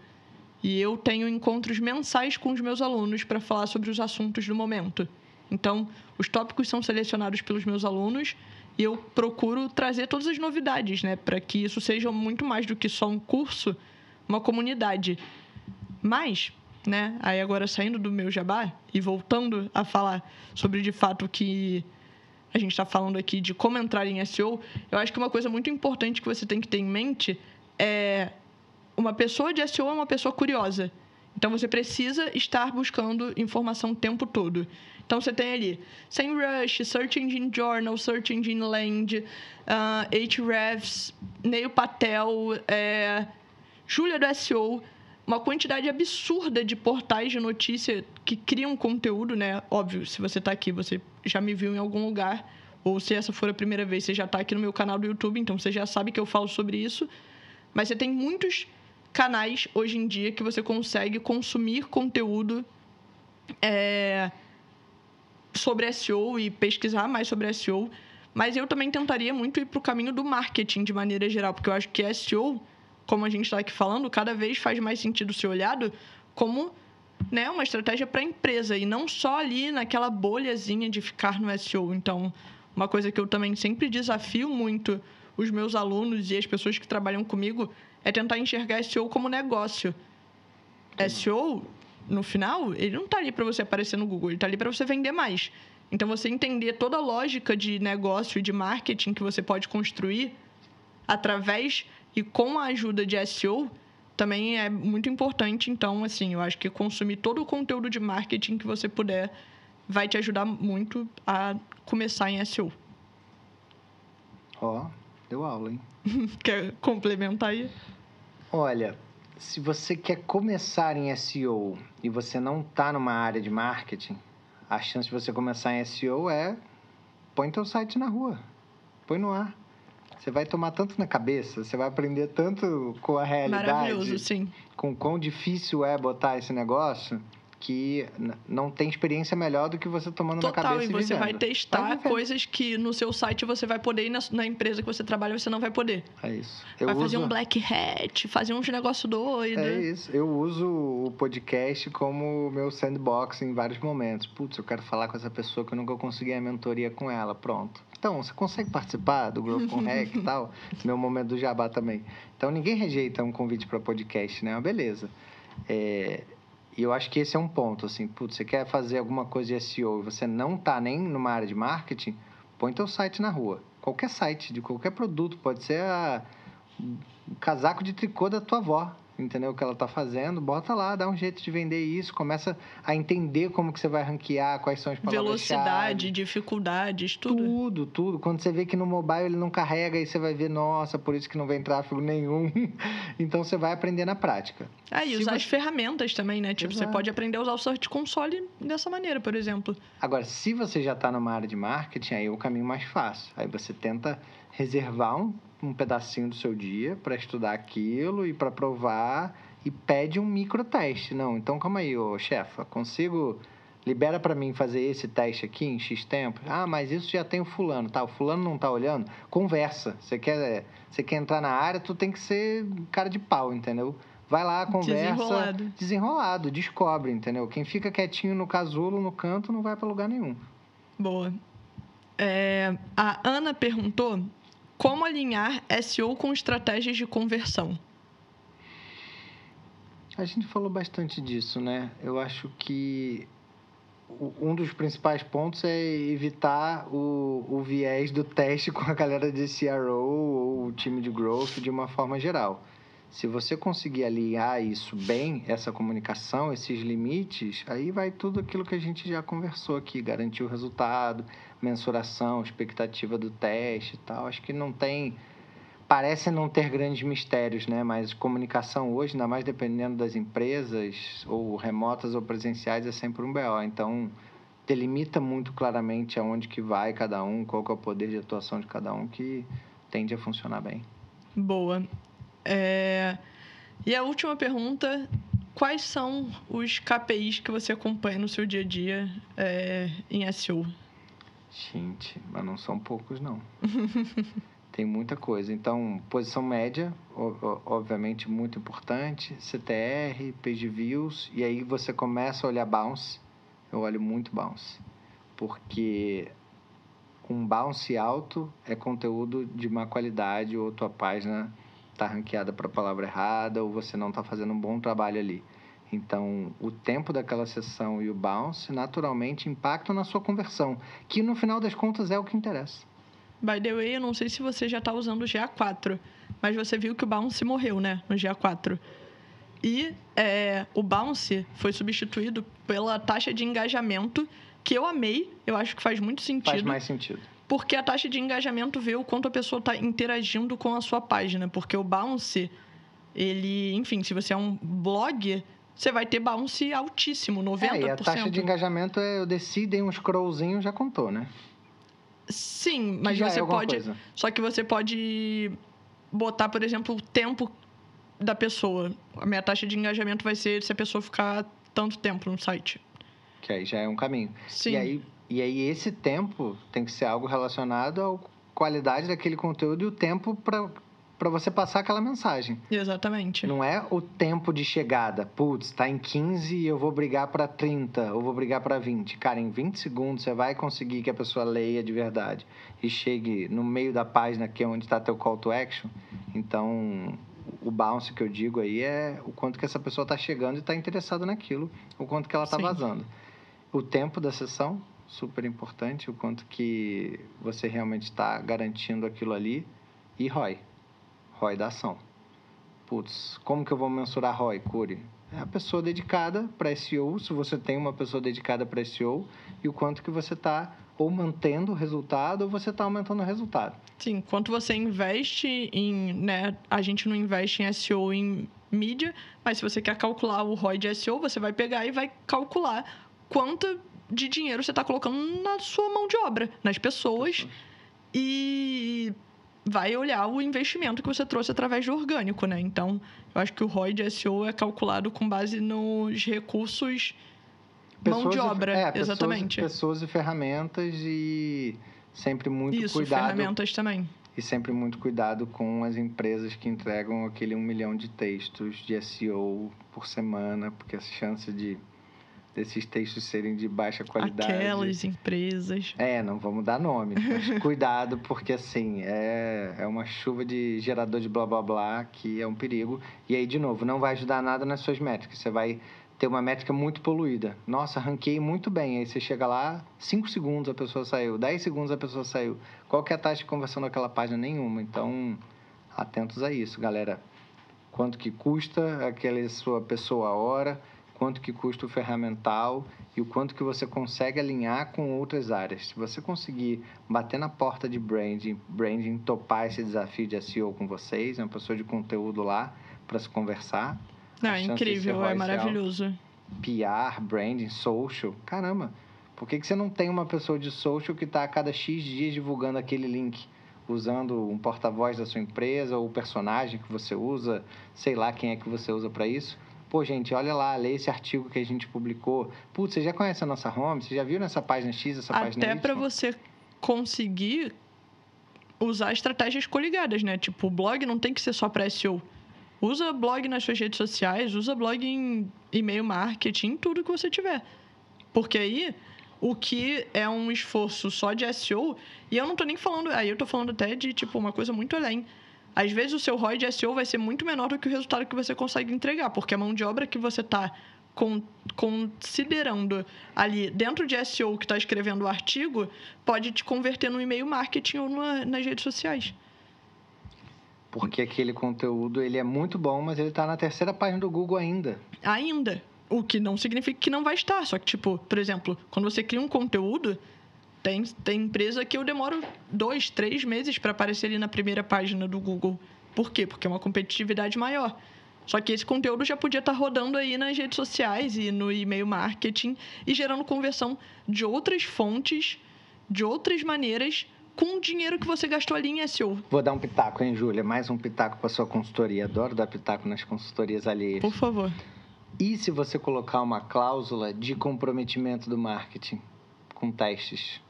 E eu tenho encontros mensais com os meus alunos para falar sobre os assuntos do momento. Então, os tópicos são selecionados pelos meus alunos e eu procuro trazer todas as novidades, né, para que isso seja muito mais do que só um curso, uma comunidade. Mas né? Aí agora saindo do meu jabá e voltando a falar sobre de fato que a gente está falando aqui de como entrar em SEO, eu acho que uma coisa muito importante que você tem que ter em mente é uma pessoa de SEO é uma pessoa curiosa. Então você precisa estar buscando informação o tempo todo. Então você tem ali SEMrush, Search Engine Journal, Search Engine Land, uh, Ahrefs, Neil Patel, é, Julia do SEO, uma quantidade absurda de portais de notícia que criam conteúdo, né? Óbvio, se você está aqui, você já me viu em algum lugar, ou se essa for a primeira vez, você já está aqui no meu canal do YouTube, então você já sabe que eu falo sobre isso. Mas você tem muitos canais hoje em dia que você consegue consumir conteúdo é, sobre SEO e pesquisar mais sobre SEO. Mas eu também tentaria muito ir para o caminho do marketing de maneira geral, porque eu acho que SEO, como a gente está aqui falando, cada vez faz mais sentido ser olhado como né, uma estratégia para a empresa e não só ali naquela bolhazinha de ficar no SEO. Então, uma coisa que eu também sempre desafio muito os meus alunos e as pessoas que trabalham comigo é tentar enxergar SEO como negócio. SEO, no final, ele não está ali para você aparecer no Google, ele está ali para você vender mais. Então, você entender toda a lógica de negócio e de marketing que você pode construir através e com a ajuda de SEO também é muito importante. Então, assim, eu acho que consumir todo o conteúdo de marketing que você puder vai te ajudar muito a começar em SEO. Ó, oh, deu aula, hein? Quer complementar aí? Olha, se você quer começar em SEO e você não está numa área de marketing, a chance de você começar em SEO é põe teu site na rua, põe no ar. Você vai tomar tanto na cabeça, você vai aprender tanto com a realidade, Maravilhoso, sim. com quão difícil é botar esse negócio, que não tem experiência melhor do que você tomando Total, na cabeça e você vai testar vai coisas que no seu site você vai poder e na, na, empresa que você trabalha você não vai poder. É isso. Eu vai uso... fazer um black hat, fazer uns negócio doido. É isso. Eu uso o podcast como meu sandbox em vários momentos. Putz, eu quero falar com essa pessoa que eu nunca consegui a mentoria com ela. Pronto. Então, você consegue participar do Growth com Hack e tal? Meu momento do jabá também. Então, ninguém rejeita um convite para podcast, né? Beleza. É, e eu acho que esse é um ponto, assim, putz, você quer fazer alguma coisa de SEO e você não está nem numa área de marketing, põe teu site na rua. Qualquer site, de qualquer produto, pode ser a, o casaco de tricô da tua avó entendeu o que ela está fazendo, bota lá, dá um jeito de vender isso, começa a entender como que você vai ranquear, quais são as palavras Velocidade, dificuldades, tudo. Tudo, tudo. Quando você vê que no mobile ele não carrega, aí você vai ver, nossa, por isso que não vem tráfego nenhum. então você vai aprender na prática. Ah, e Se usar você... as ferramentas também, né? Tipo, Exato. você pode aprender a usar o Search Console dessa maneira, por exemplo. Agora, se você já está numa área de marketing, aí é o caminho mais fácil. Aí você tenta reservar um um pedacinho do seu dia para estudar aquilo e para provar e pede um micro teste. Não, então calma aí, ô chefa, consigo libera para mim fazer esse teste aqui em X tempo. Ah, mas isso já tem o fulano, tá? O fulano não tá olhando. Conversa. Você quer, você quer entrar na área, tu tem que ser cara de pau, entendeu? Vai lá, conversa. Desenrolado. Desenrolado, descobre, entendeu? Quem fica quietinho no casulo, no canto, não vai para lugar nenhum. Boa. É, a Ana perguntou como alinhar SEO com estratégias de conversão? A gente falou bastante disso, né? Eu acho que um dos principais pontos é evitar o, o viés do teste com a galera de CRO ou o time de growth de uma forma geral. Se você conseguir alinhar isso bem, essa comunicação, esses limites, aí vai tudo aquilo que a gente já conversou aqui, garantir o resultado, mensuração, expectativa do teste e tal. Acho que não tem. Parece não ter grandes mistérios, né? Mas comunicação hoje, ainda mais dependendo das empresas, ou remotas ou presenciais, é sempre um BO. Então, delimita muito claramente aonde que vai cada um, qual que é o poder de atuação de cada um, que tende a funcionar bem. Boa. É... E a última pergunta: quais são os KPIs que você acompanha no seu dia a dia é, em SEO? Gente, mas não são poucos, não. Tem muita coisa. Então, posição média, obviamente muito importante, CTR, page views, e aí você começa a olhar bounce. Eu olho muito bounce, porque um bounce alto é conteúdo de má qualidade ou tua página está ranqueada para a palavra errada ou você não está fazendo um bom trabalho ali. Então, o tempo daquela sessão e o bounce naturalmente impactam na sua conversão, que no final das contas é o que interessa. By the way, eu não sei se você já está usando o GA4, mas você viu que o bounce morreu, né, no GA4. E é, o bounce foi substituído pela taxa de engajamento, que eu amei, eu acho que faz muito sentido. Faz mais sentido. Porque a taxa de engajamento vê o quanto a pessoa está interagindo com a sua página. Porque o bounce, ele, enfim, se você é um blog, você vai ter bounce altíssimo, 90%. É, e a taxa de engajamento é eu decido em um scrollzinho, já contou, né? Sim, mas você é pode. Coisa. Só que você pode botar, por exemplo, o tempo da pessoa. A minha taxa de engajamento vai ser se a pessoa ficar tanto tempo no site. Que aí já é um caminho. Sim. E aí, e aí esse tempo tem que ser algo relacionado à qualidade daquele conteúdo e o tempo para para você passar aquela mensagem. Exatamente. Não é o tempo de chegada. Putz, está em 15 e eu vou brigar para 30, ou vou brigar para 20. Cara, em 20 segundos você vai conseguir que a pessoa leia de verdade e chegue no meio da página que é onde está teu call to action. Então, o bounce que eu digo aí é o quanto que essa pessoa está chegando e está interessada naquilo, o quanto que ela está vazando. O tempo da sessão, super importante, o quanto que você realmente está garantindo aquilo ali. E ROI, ROI da ação. Putz, como que eu vou mensurar ROI, Curi? É a pessoa dedicada para SEO, se você tem uma pessoa dedicada para SEO, e o quanto que você está ou mantendo o resultado ou você está aumentando o resultado. Sim, quanto você investe em, né, a gente não investe em SEO em mídia, mas se você quer calcular o ROI de SEO, você vai pegar e vai calcular quanto de dinheiro você está colocando na sua mão de obra, nas pessoas, e vai olhar o investimento que você trouxe através do orgânico, né? Então, eu acho que o ROI de SEO é calculado com base nos recursos pessoas mão de obra, e, é, exatamente. Pessoas, pessoas e ferramentas e sempre muito Isso, cuidado. ferramentas também. E sempre muito cuidado com as empresas que entregam aquele um milhão de textos de SEO por semana, porque a chance de desses textos serem de baixa qualidade. Aquelas empresas. É, não vamos dar nome, mas cuidado, porque assim, é, é uma chuva de gerador de blá blá blá que é um perigo. E aí, de novo, não vai ajudar nada nas suas métricas. Você vai ter uma métrica muito poluída. Nossa, ranquei muito bem. Aí você chega lá, 5 segundos a pessoa saiu, 10 segundos a pessoa saiu. Qual que é a taxa de conversão daquela página? Nenhuma. Então, atentos a isso, galera. Quanto que custa aquela sua pessoa a hora, quanto que custa o ferramental e o quanto que você consegue alinhar com outras áreas. Se você conseguir bater na porta de branding, branding topar esse desafio de SEO com vocês, uma pessoa de conteúdo lá para se conversar, não, é incrível, é maravilhoso. PR, branding, social. Caramba, por que, que você não tem uma pessoa de social que está a cada X dias divulgando aquele link? Usando um porta-voz da sua empresa ou o personagem que você usa, sei lá quem é que você usa para isso. Pô, gente, olha lá, lê esse artigo que a gente publicou. Putz, você já conhece a nossa home? Você já viu nessa página X, essa Até página Y? Até para você conseguir usar estratégias coligadas, né? Tipo, o blog não tem que ser só para SEO. Usa blog nas suas redes sociais, usa blog em e-mail marketing, tudo que você tiver. Porque aí, o que é um esforço só de SEO, e eu não tô nem falando, aí eu tô falando até de, tipo, uma coisa muito além. Às vezes o seu ROI de SEO vai ser muito menor do que o resultado que você consegue entregar, porque a mão de obra que você tá con considerando ali dentro de SEO que está escrevendo o artigo pode te converter no e-mail marketing ou na, nas redes sociais. Porque aquele conteúdo ele é muito bom, mas ele está na terceira página do Google ainda. Ainda. O que não significa que não vai estar. Só que, tipo, por exemplo, quando você cria um conteúdo, tem, tem empresa que eu demoro dois, três meses para aparecer ali na primeira página do Google. Por quê? Porque é uma competitividade maior. Só que esse conteúdo já podia estar tá rodando aí nas redes sociais e no e-mail marketing e gerando conversão de outras fontes, de outras maneiras, com o dinheiro que você gastou ali em SEO. Vou dar um pitaco, hein, Júlia? Mais um pitaco para sua consultoria. Adoro dar pitaco nas consultorias alheias. Por favor. E se você colocar uma cláusula de comprometimento do marketing com testes?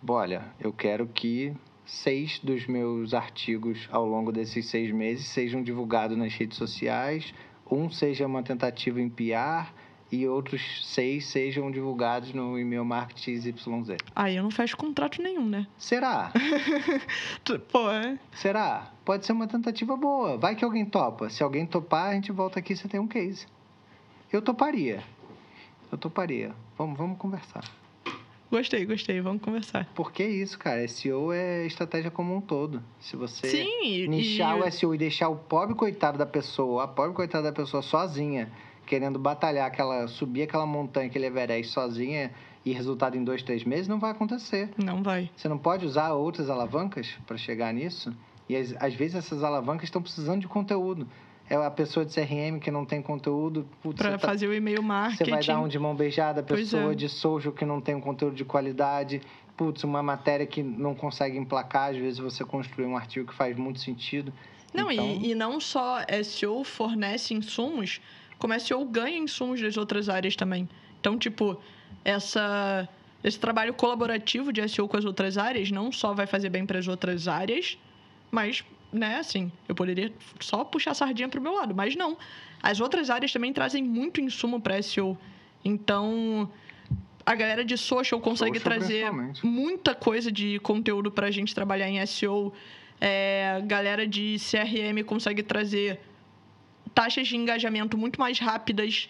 Tipo, olha, eu quero que seis dos meus artigos ao longo desses seis meses sejam divulgados nas redes sociais, um seja uma tentativa em PR e outros seis sejam divulgados no e-mail marketing XYZ. Aí eu não fecho contrato nenhum, né? Será? Pô, é? Será? Pode ser uma tentativa boa. Vai que alguém topa. Se alguém topar, a gente volta aqui e você tem um case. Eu toparia. Eu toparia. Vamos, vamos conversar. Gostei, gostei. Vamos conversar. Porque isso, cara. SEO é estratégia como um todo. Se você Sim, nichar e... o SEO e deixar o pobre coitado da pessoa, a pobre coitada da pessoa sozinha, querendo batalhar aquela, subir aquela montanha, aquele Everest sozinha e resultado em dois, três meses, não vai acontecer. Não vai. Você não pode usar outras alavancas para chegar nisso. E às, às vezes essas alavancas estão precisando de conteúdo é a pessoa de CRM que não tem conteúdo. Para tá, fazer o e-mail marketing. Você vai dar um de mão beijada, a pessoa é. de social que não tem um conteúdo de qualidade. Putz, uma matéria que não consegue emplacar, às vezes você construi um artigo que faz muito sentido. Não, então... e, e não só SEO fornece insumos, como SEO ganha insumos das outras áreas também. Então, tipo, essa, esse trabalho colaborativo de SEO com as outras áreas não só vai fazer bem para as outras áreas, mas né, assim, eu poderia só puxar a sardinha pro meu lado, mas não. As outras áreas também trazem muito insumo para SEO. Então, a galera de social consegue social trazer muita coisa de conteúdo para a gente trabalhar em SEO. É, a galera de CRM consegue trazer taxas de engajamento muito mais rápidas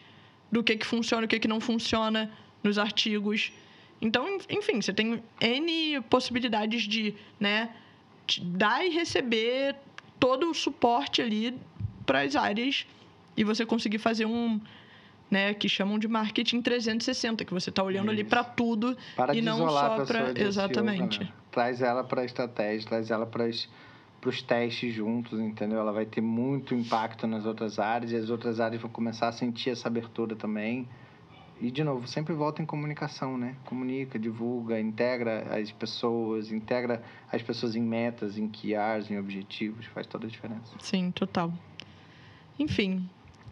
do que, que funciona e o que, que não funciona nos artigos. Então, enfim, você tem N possibilidades de, né, dar e receber todo o suporte ali para as áreas e você conseguir fazer um, né, que chamam de marketing 360, que você está olhando ali para tudo para e não só para exatamente. SEO, traz ela para a estratégia, traz ela para os testes juntos, entendeu? Ela vai ter muito impacto nas outras áreas e as outras áreas vão começar a sentir essa abertura também. E, de novo, sempre volta em comunicação, né? Comunica, divulga, integra as pessoas, integra as pessoas em metas, em QRs, em objetivos, faz toda a diferença. Sim, total. Enfim,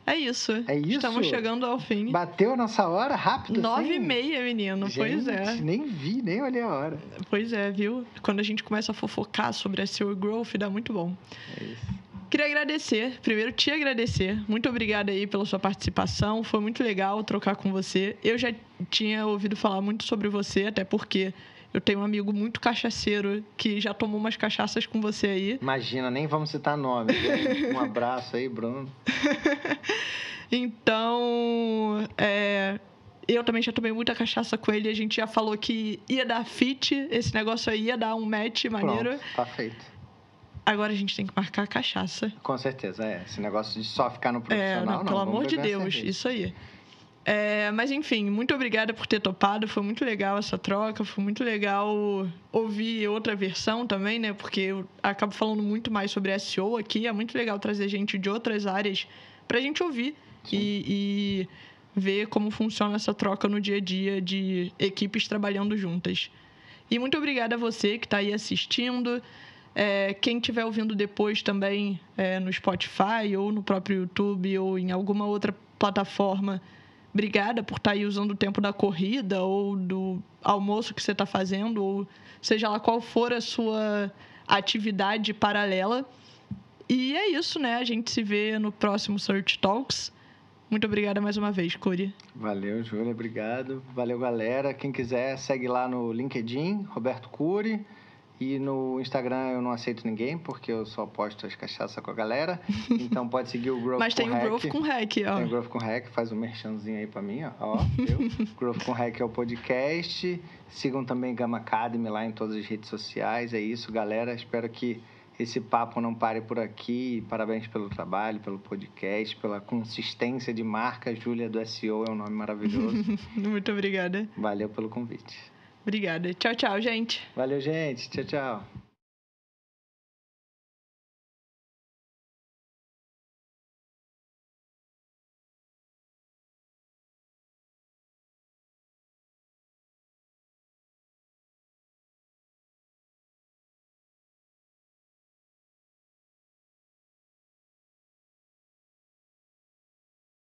é isso. É isso. Estamos chegando ao fim. Bateu a nossa hora rápido Nove assim? e meia, menino. Gente, pois é. nem vi, nem olhei a hora. Pois é, viu? Quando a gente começa a fofocar sobre SEO e Growth, dá muito bom. É isso. Queria agradecer, primeiro te agradecer. Muito obrigada aí pela sua participação. Foi muito legal trocar com você. Eu já tinha ouvido falar muito sobre você, até porque eu tenho um amigo muito cachaceiro que já tomou umas cachaças com você aí. Imagina, nem vamos citar nome. um abraço aí, Bruno. então, é, eu também já tomei muita cachaça com ele. A gente já falou que ia dar fit, esse negócio aí ia dar um match maneiro. Pronto, tá feito. Agora a gente tem que marcar a cachaça. Com certeza, é. Esse negócio de só ficar no profissional, é, não, pelo amor de Deus, isso aí. É, mas enfim, muito obrigada por ter topado. Foi muito legal essa troca. Foi muito legal ouvir outra versão também, né? Porque eu acabo falando muito mais sobre SEO aqui. É muito legal trazer gente de outras áreas para a gente ouvir e, e, ver como funciona essa troca no dia a dia de equipes trabalhando juntas. E muito obrigada a você que está aí assistindo. É, quem estiver ouvindo depois também é, no Spotify ou no próprio YouTube ou em alguma outra plataforma, obrigada por estar tá aí usando o tempo da corrida ou do almoço que você está fazendo, ou seja lá qual for a sua atividade paralela. E é isso, né? A gente se vê no próximo Search Talks. Muito obrigada mais uma vez, Curi. Valeu, Júlia. Obrigado. Valeu, galera. Quem quiser, segue lá no LinkedIn, Roberto Cury. E no Instagram eu não aceito ninguém, porque eu só posto as cachaças com a galera. Então pode seguir o Growth Mas com tem o Growth com Hack, ó. Tem o Growth com Hack, faz um merchanzinho aí pra mim, ó. ó Growth com Hack é o podcast. Sigam também Gama Academy lá em todas as redes sociais. É isso, galera. Espero que esse papo não pare por aqui. Parabéns pelo trabalho, pelo podcast, pela consistência de marca. Júlia do SEO é um nome maravilhoso. Muito obrigada. Valeu pelo convite. Obrigada. Tchau, tchau, gente. Valeu, gente. Tchau, tchau.